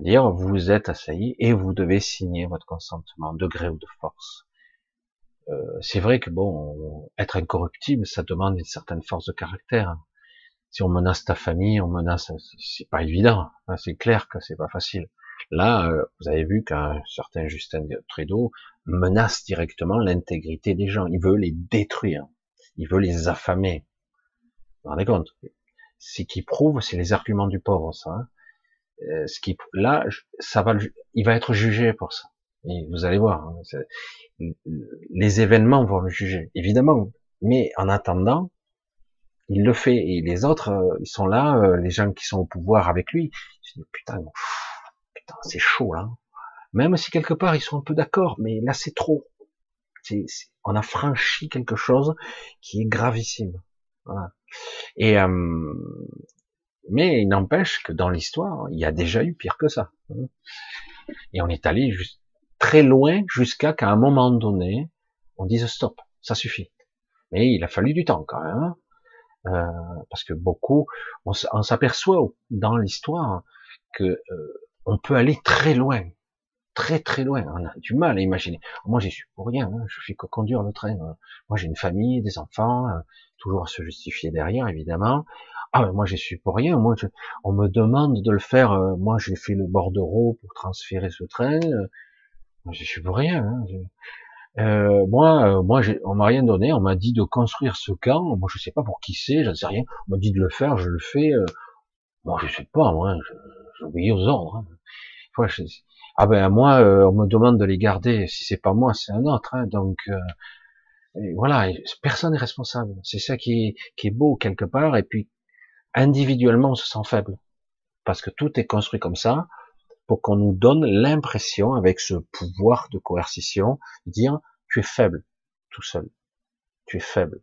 C'est-à-dire, vous êtes assailli et vous devez signer votre consentement, de gré ou de force. Euh, c'est vrai que bon, être incorruptible, ça demande une certaine force de caractère. Si on menace ta famille, on menace, c'est pas évident. C'est clair que c'est pas facile. Là, euh, vous avez vu qu'un certain Justin Trudeau menace directement l'intégrité des gens. Il veut les détruire. Il veut les affamer. Vous vous rendez compte? Ce qui prouve, c'est les arguments du pauvre, ça. Hein. Euh, ce qui, là, ça va, il va être jugé pour ça. Et vous allez voir, hein, les événements vont le juger, évidemment. Mais en attendant, il le fait. Et les autres, euh, ils sont là, les gens qui sont au pouvoir avec lui. Je dis, putain, putain, c'est chaud là. Même si quelque part ils sont un peu d'accord, mais là c'est trop. on a franchi quelque chose qui est gravissime. Voilà. Et euh, mais il n'empêche que dans l'histoire, il y a déjà eu pire que ça. Et on est allé très loin jusqu'à qu'à un moment donné, on dise stop, ça suffit. Mais il a fallu du temps quand même, hein. euh, parce que beaucoup, on, s'aperçoit dans l'histoire que euh, on peut aller très loin, très très loin. On a du mal à imaginer. Moi, j'y suis pour rien. Hein. Je fais que conduire le train. Moi, j'ai une famille, des enfants, euh, toujours à se justifier derrière, évidemment. Ah, mais moi, j'y suis pour rien. Moi, on me demande de le faire. moi, j'ai fait le bordereau pour transférer ce train. Je suis pour rien. Hein. Euh, moi, euh, moi, on m'a rien donné. On m'a dit de construire ce camp. Moi, je sais pas pour qui c'est. Je ne sais rien. On m'a dit de le faire. Je le fais. Euh, moi, je sais pas. Moi, j'obéis aux ordres. Hein. ah ben moi, euh, on me demande de les garder. Si c'est pas moi, c'est un autre. Hein. Donc voilà, personne n'est responsable. C'est ça qui est, qui est beau quelque part. Et puis individuellement, on se sent faible parce que tout est construit comme ça pour qu'on nous donne l'impression, avec ce pouvoir de coercition, de dire tu es faible tout seul, tu es faible.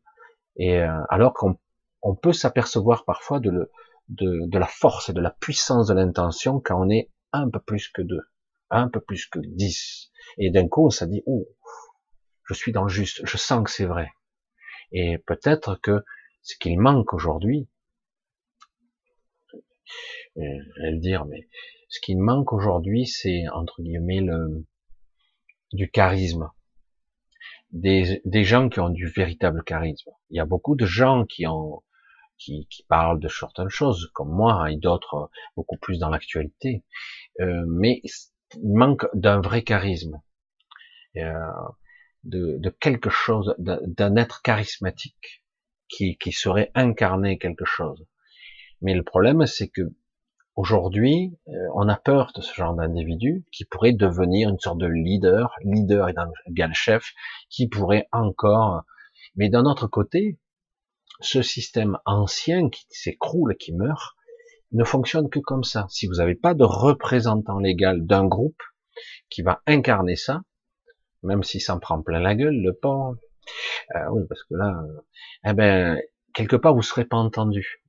Et euh, alors qu'on on peut s'apercevoir parfois de, le, de, de, la force et de la puissance de l'intention quand on est un peu plus que deux, un peu plus que dix. Et d'un coup, on dit, oh, je suis dans le juste, je sens que c'est vrai. Et peut-être que ce qu'il manque aujourd'hui, vais le dire, mais ce qui manque aujourd'hui, c'est entre guillemets le du charisme. Des, des gens qui ont du véritable charisme. Il y a beaucoup de gens qui ont qui, qui parlent de certaines choses, comme moi, et d'autres beaucoup plus dans l'actualité. Euh, mais il manque d'un vrai charisme, euh, de, de, quelque chose, d'un être charismatique qui, qui serait incarné quelque chose. Mais le problème, c'est que Aujourd'hui, euh, on a peur de ce genre d'individu qui pourrait devenir une sorte de leader, leader égal chef, qui pourrait encore. Mais d'un autre côté, ce système ancien qui s'écroule, qui meurt, ne fonctionne que comme ça. Si vous n'avez pas de représentant légal d'un groupe qui va incarner ça, même s'il s'en prend plein la gueule, le port, euh, oui, parce que là, euh, eh ben, quelque part, vous serez pas entendu.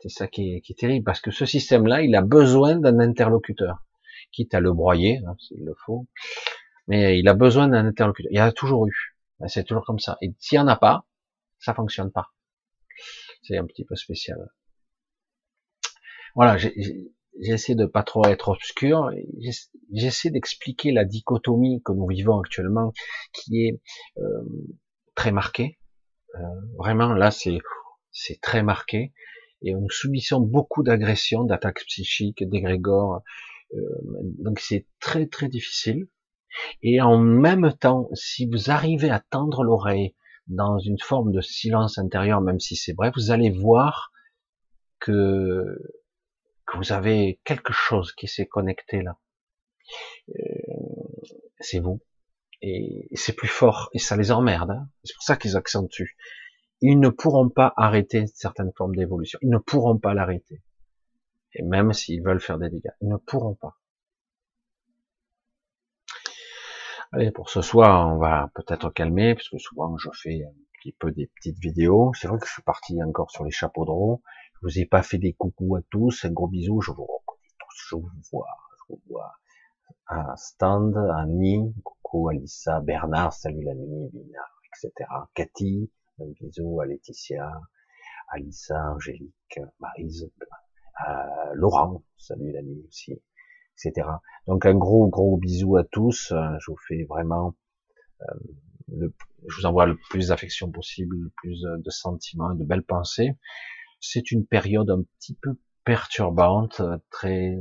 C'est ça qui est, terrible, parce que ce système-là, il a besoin d'un interlocuteur, quitte à le broyer, hein, s'il le faut, mais il a besoin d'un interlocuteur. Il y a toujours eu, c'est toujours comme ça. Et s'il n'y en a pas, ça fonctionne pas. C'est un petit peu spécial. Voilà, j'essaie de pas trop être obscur. J'essaie d'expliquer la dichotomie que nous vivons actuellement, qui est euh, très marquée. Euh, vraiment, là, c'est c'est très marqué et nous subissons beaucoup d'agressions, d'attaques psychiques, d'égrégores. Euh, donc c'est très très difficile. Et en même temps, si vous arrivez à tendre l'oreille dans une forme de silence intérieur, même si c'est bref, vous allez voir que, vous avez quelque chose qui s'est connecté là. Euh, c'est vous. Et, c'est plus fort. Et ça les emmerde. Hein. C'est pour ça qu'ils accentuent ils ne pourront pas arrêter certaines formes d'évolution. Ils ne pourront pas l'arrêter. Et même s'ils veulent faire des dégâts, ils ne pourront pas. Allez, pour ce soir, on va peut-être calmer, parce que souvent je fais un petit peu des petites vidéos. C'est vrai que je suis parti encore sur les chapeaux de roue. Je vous ai pas fait des coucous à tous, un gros bisou, je vous reconnais tous, je vous vois, je vous vois. à Stand, Annie, coucou Alissa, Bernard, salut l'ami, etc. Cathy, un bisou à Laetitia, Alissa, Angélique, Marise, euh, Laurent, salut l'ami aussi, etc. Donc un gros gros bisou à tous. Je vous fais vraiment, euh, je vous envoie le plus d'affection possible, le plus de sentiments, de belles pensées. C'est une période un petit peu perturbante, très.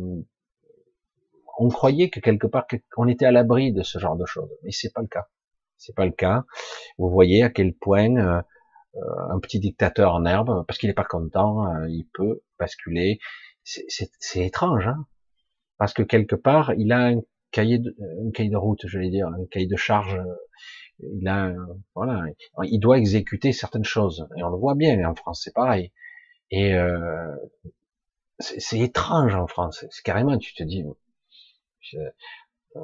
On croyait que quelque part qu'on était à l'abri de ce genre de choses, mais c'est pas le cas. C'est pas le cas. Vous voyez à quel point euh, euh, un petit dictateur en herbe, parce qu'il n'est pas content, euh, il peut basculer. C'est étrange, hein parce que quelque part, il a un cahier de, un cahier de route, je vais dire, un cahier de charge. Il a, voilà, il doit exécuter certaines choses, et on le voit bien. En France, c'est pareil. Et euh, c'est étrange en France. Carrément, tu te dis, euh,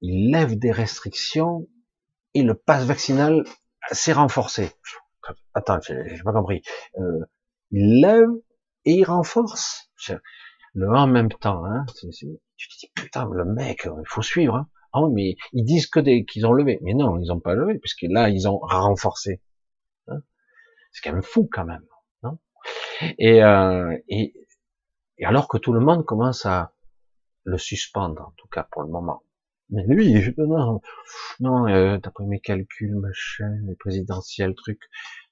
il lève des restrictions et le pass vaccinal s'est renforcé. Attends, j'ai pas compris. Euh, il lève et il renforce. Le en même temps, hein, tu te dis putain, le mec, il faut suivre. Hein. Ah mais ils disent que des qu'ils ont levé, mais non, ils ont pas levé puisque là ils ont renforcé. Hein. C'est quand même fou quand même, non? Et, euh, et, et alors que tout le monde commence à le suspendre, en tout cas pour le moment. Mais lui, non, non, euh, d'après mes calculs, machin, les présidentiels, truc,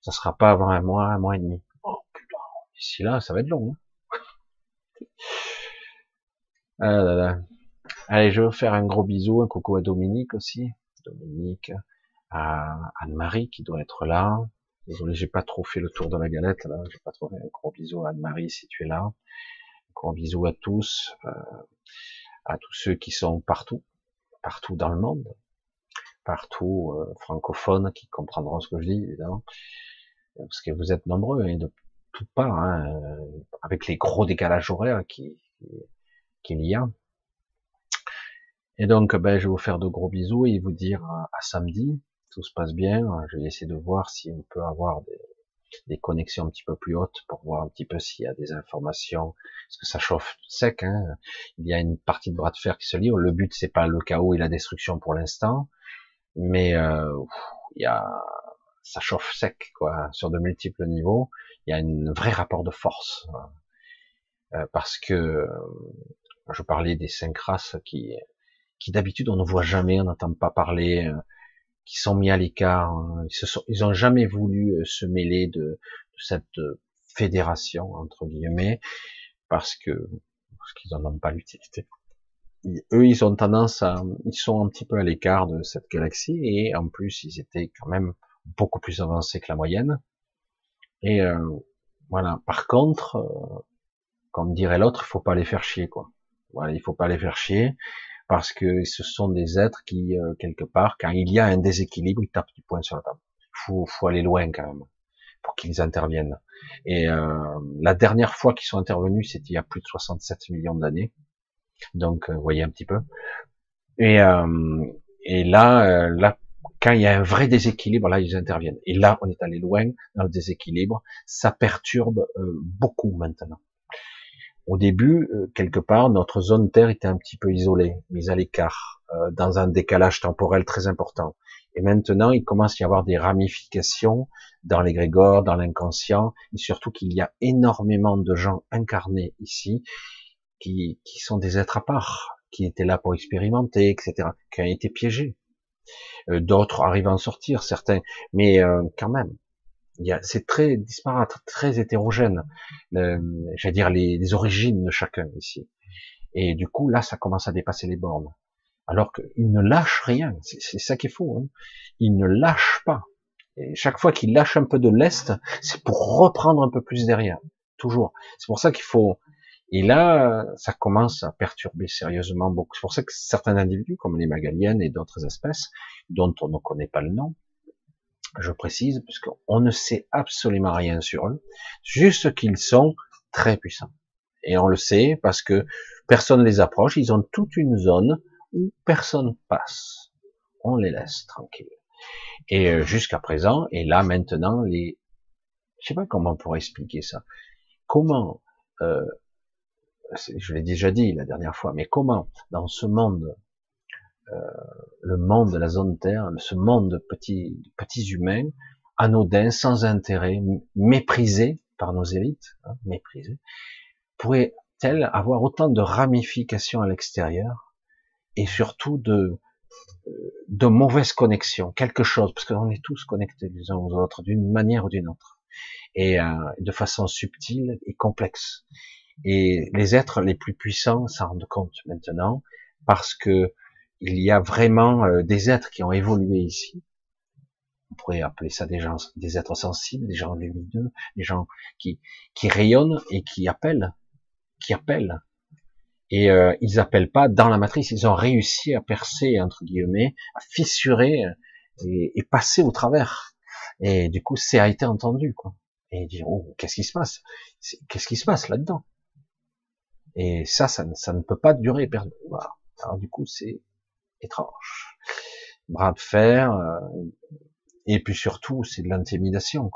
ça sera pas avant un mois, un mois et demi. Oh putain, d'ici là, ça va être long. Hein ah. Allez, je vais faire un gros bisou, un coucou à Dominique aussi. Dominique, à Anne-Marie qui doit être là. Désolé, j'ai pas trop fait le tour de la galette là. J'ai pas trop fait un gros bisou à Anne-Marie si tu es là. Un gros bisou à tous, euh, à tous ceux qui sont partout, partout dans le monde, partout euh, francophones qui comprendront ce que je dis évidemment, parce que vous êtes nombreux de toutes parts, hein, euh, avec les gros décalages horaires qui qu'il y a. Et donc, ben, je vais vous faire de gros bisous et vous dire à samedi, tout se passe bien. Je vais essayer de voir si on peut avoir des, des connexions un petit peu plus hautes pour voir un petit peu s'il y a des informations, parce que ça chauffe sec. Hein. Il y a une partie de bras de fer qui se livre. Le but c'est pas le chaos et la destruction pour l'instant, mais euh, il y a ça chauffe sec quoi sur de multiples niveaux. Il y a un vrai rapport de force euh, parce que euh, je parlais des cinq races qui qui d'habitude on ne voit jamais, on n'entend pas parler. Euh, qui sont mis à l'écart. Hein. Ils, se ont jamais voulu euh, se mêler de, cette fédération entre guillemets parce que parce qu'ils n'en ont pas l'utilité. Eux, ils ont tendance à, ils sont un petit peu à l'écart de cette galaxie et en plus, ils étaient quand même beaucoup plus avancés que la moyenne. Et euh, voilà. Par contre, euh, comme dirait l'autre, il faut pas les faire chier, quoi. Voilà, il faut pas les faire chier parce que ce sont des êtres qui, euh, quelque part, quand il y a un déséquilibre, ils tapent du poing sur la table. Faut, faut aller loin quand même pour qu'ils interviennent. Et euh, la dernière fois qu'ils sont intervenus, c'était il y a plus de 67 millions d'années. Donc, euh, vous voyez un petit peu. Et, euh, et là, là, quand il y a un vrai déséquilibre, là, ils interviennent. Et là, on est allé loin dans le déséquilibre. Ça perturbe beaucoup maintenant. Au début, euh, quelque part, notre zone Terre était un petit peu isolée, mise à l'écart, euh, dans un décalage temporel très important. Et maintenant, il commence à y avoir des ramifications dans l'égrégore, dans l'inconscient, et surtout qu'il y a énormément de gens incarnés ici qui sont des êtres à part, qui étaient là pour expérimenter, etc., qui ont été piégés. Euh, d'autres arrivent à en sortir, certains, mais quand même, c'est très disparate, très hétérogène, j'allais dire les, origines de chacun ici. Et du coup, là, ça commence à dépasser les bornes. Alors qu'ils ne lâchent rien, c'est ça qui est fou. Hein. Ils ne lâchent pas. Et chaque fois qu'ils lâchent un peu de l'est, c'est pour reprendre un peu plus derrière. Toujours. C'est pour ça qu'il faut. Et là, ça commence à perturber sérieusement beaucoup. C'est pour ça que certains individus, comme les magaliennes et d'autres espèces, dont on ne connaît pas le nom, je précise, puisqu'on ne sait absolument rien sur eux, juste qu'ils sont très puissants. Et on le sait parce que personne ne les approche, ils ont toute une zone où personne passe. On les laisse tranquilles. Et euh, jusqu'à présent, et là maintenant, les, je sais pas comment on pourrait expliquer ça. Comment euh, je l'ai déjà dit la dernière fois, mais comment dans ce monde, euh, le monde de la zone Terre, ce monde de petits, petits humains, anodins, sans intérêt, méprisés par nos élites, hein, méprisés, pourrait-elle avoir autant de ramifications à l'extérieur et surtout de de mauvaises connexions, quelque chose, parce qu'on est tous connectés les uns aux autres d'une manière ou d'une autre, et euh, de façon subtile et complexe. Et les êtres les plus puissants s'en rendent compte maintenant, parce que il y a vraiment euh, des êtres qui ont évolué ici. On pourrait appeler ça des gens, des êtres sensibles, des gens lumineux, des gens qui, qui rayonnent et qui appellent, qui appellent et euh, ils appellent pas dans la matrice, ils ont réussi à percer entre guillemets, à fissurer et, et passer au travers. Et du coup, ça a été entendu quoi. Et dire oh qu'est-ce qui se passe? Qu'est-ce qui se passe là-dedans? Et ça, ça, ne peut pas durer. Alors du coup, c'est étrange. Bras de fer. Euh, et puis surtout, c'est de l'intimidation.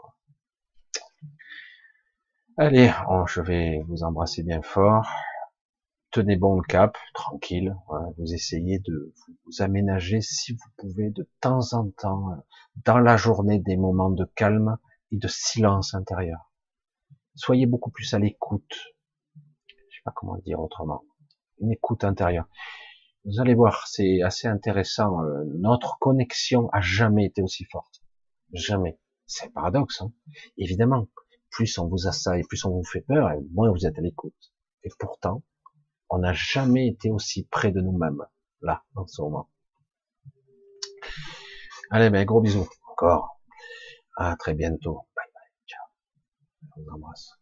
Allez, oh, je vais vous embrasser bien fort tenez bon le cap, tranquille. vous essayez de vous aménager si vous pouvez de temps en temps dans la journée des moments de calme et de silence intérieur. Soyez beaucoup plus à l'écoute. Pas comment le dire autrement. Une écoute intérieure. Vous allez voir, c'est assez intéressant. Euh, notre connexion a jamais été aussi forte. Jamais. C'est paradoxe, hein évidemment. Plus on vous assaille, plus on vous fait peur, et moins vous êtes à l'écoute. Et pourtant, on n'a jamais été aussi près de nous-mêmes, là, en ce moment. Allez, ben, gros bisous, encore. À très bientôt. Bye bye. Ciao. Je vous embrasse.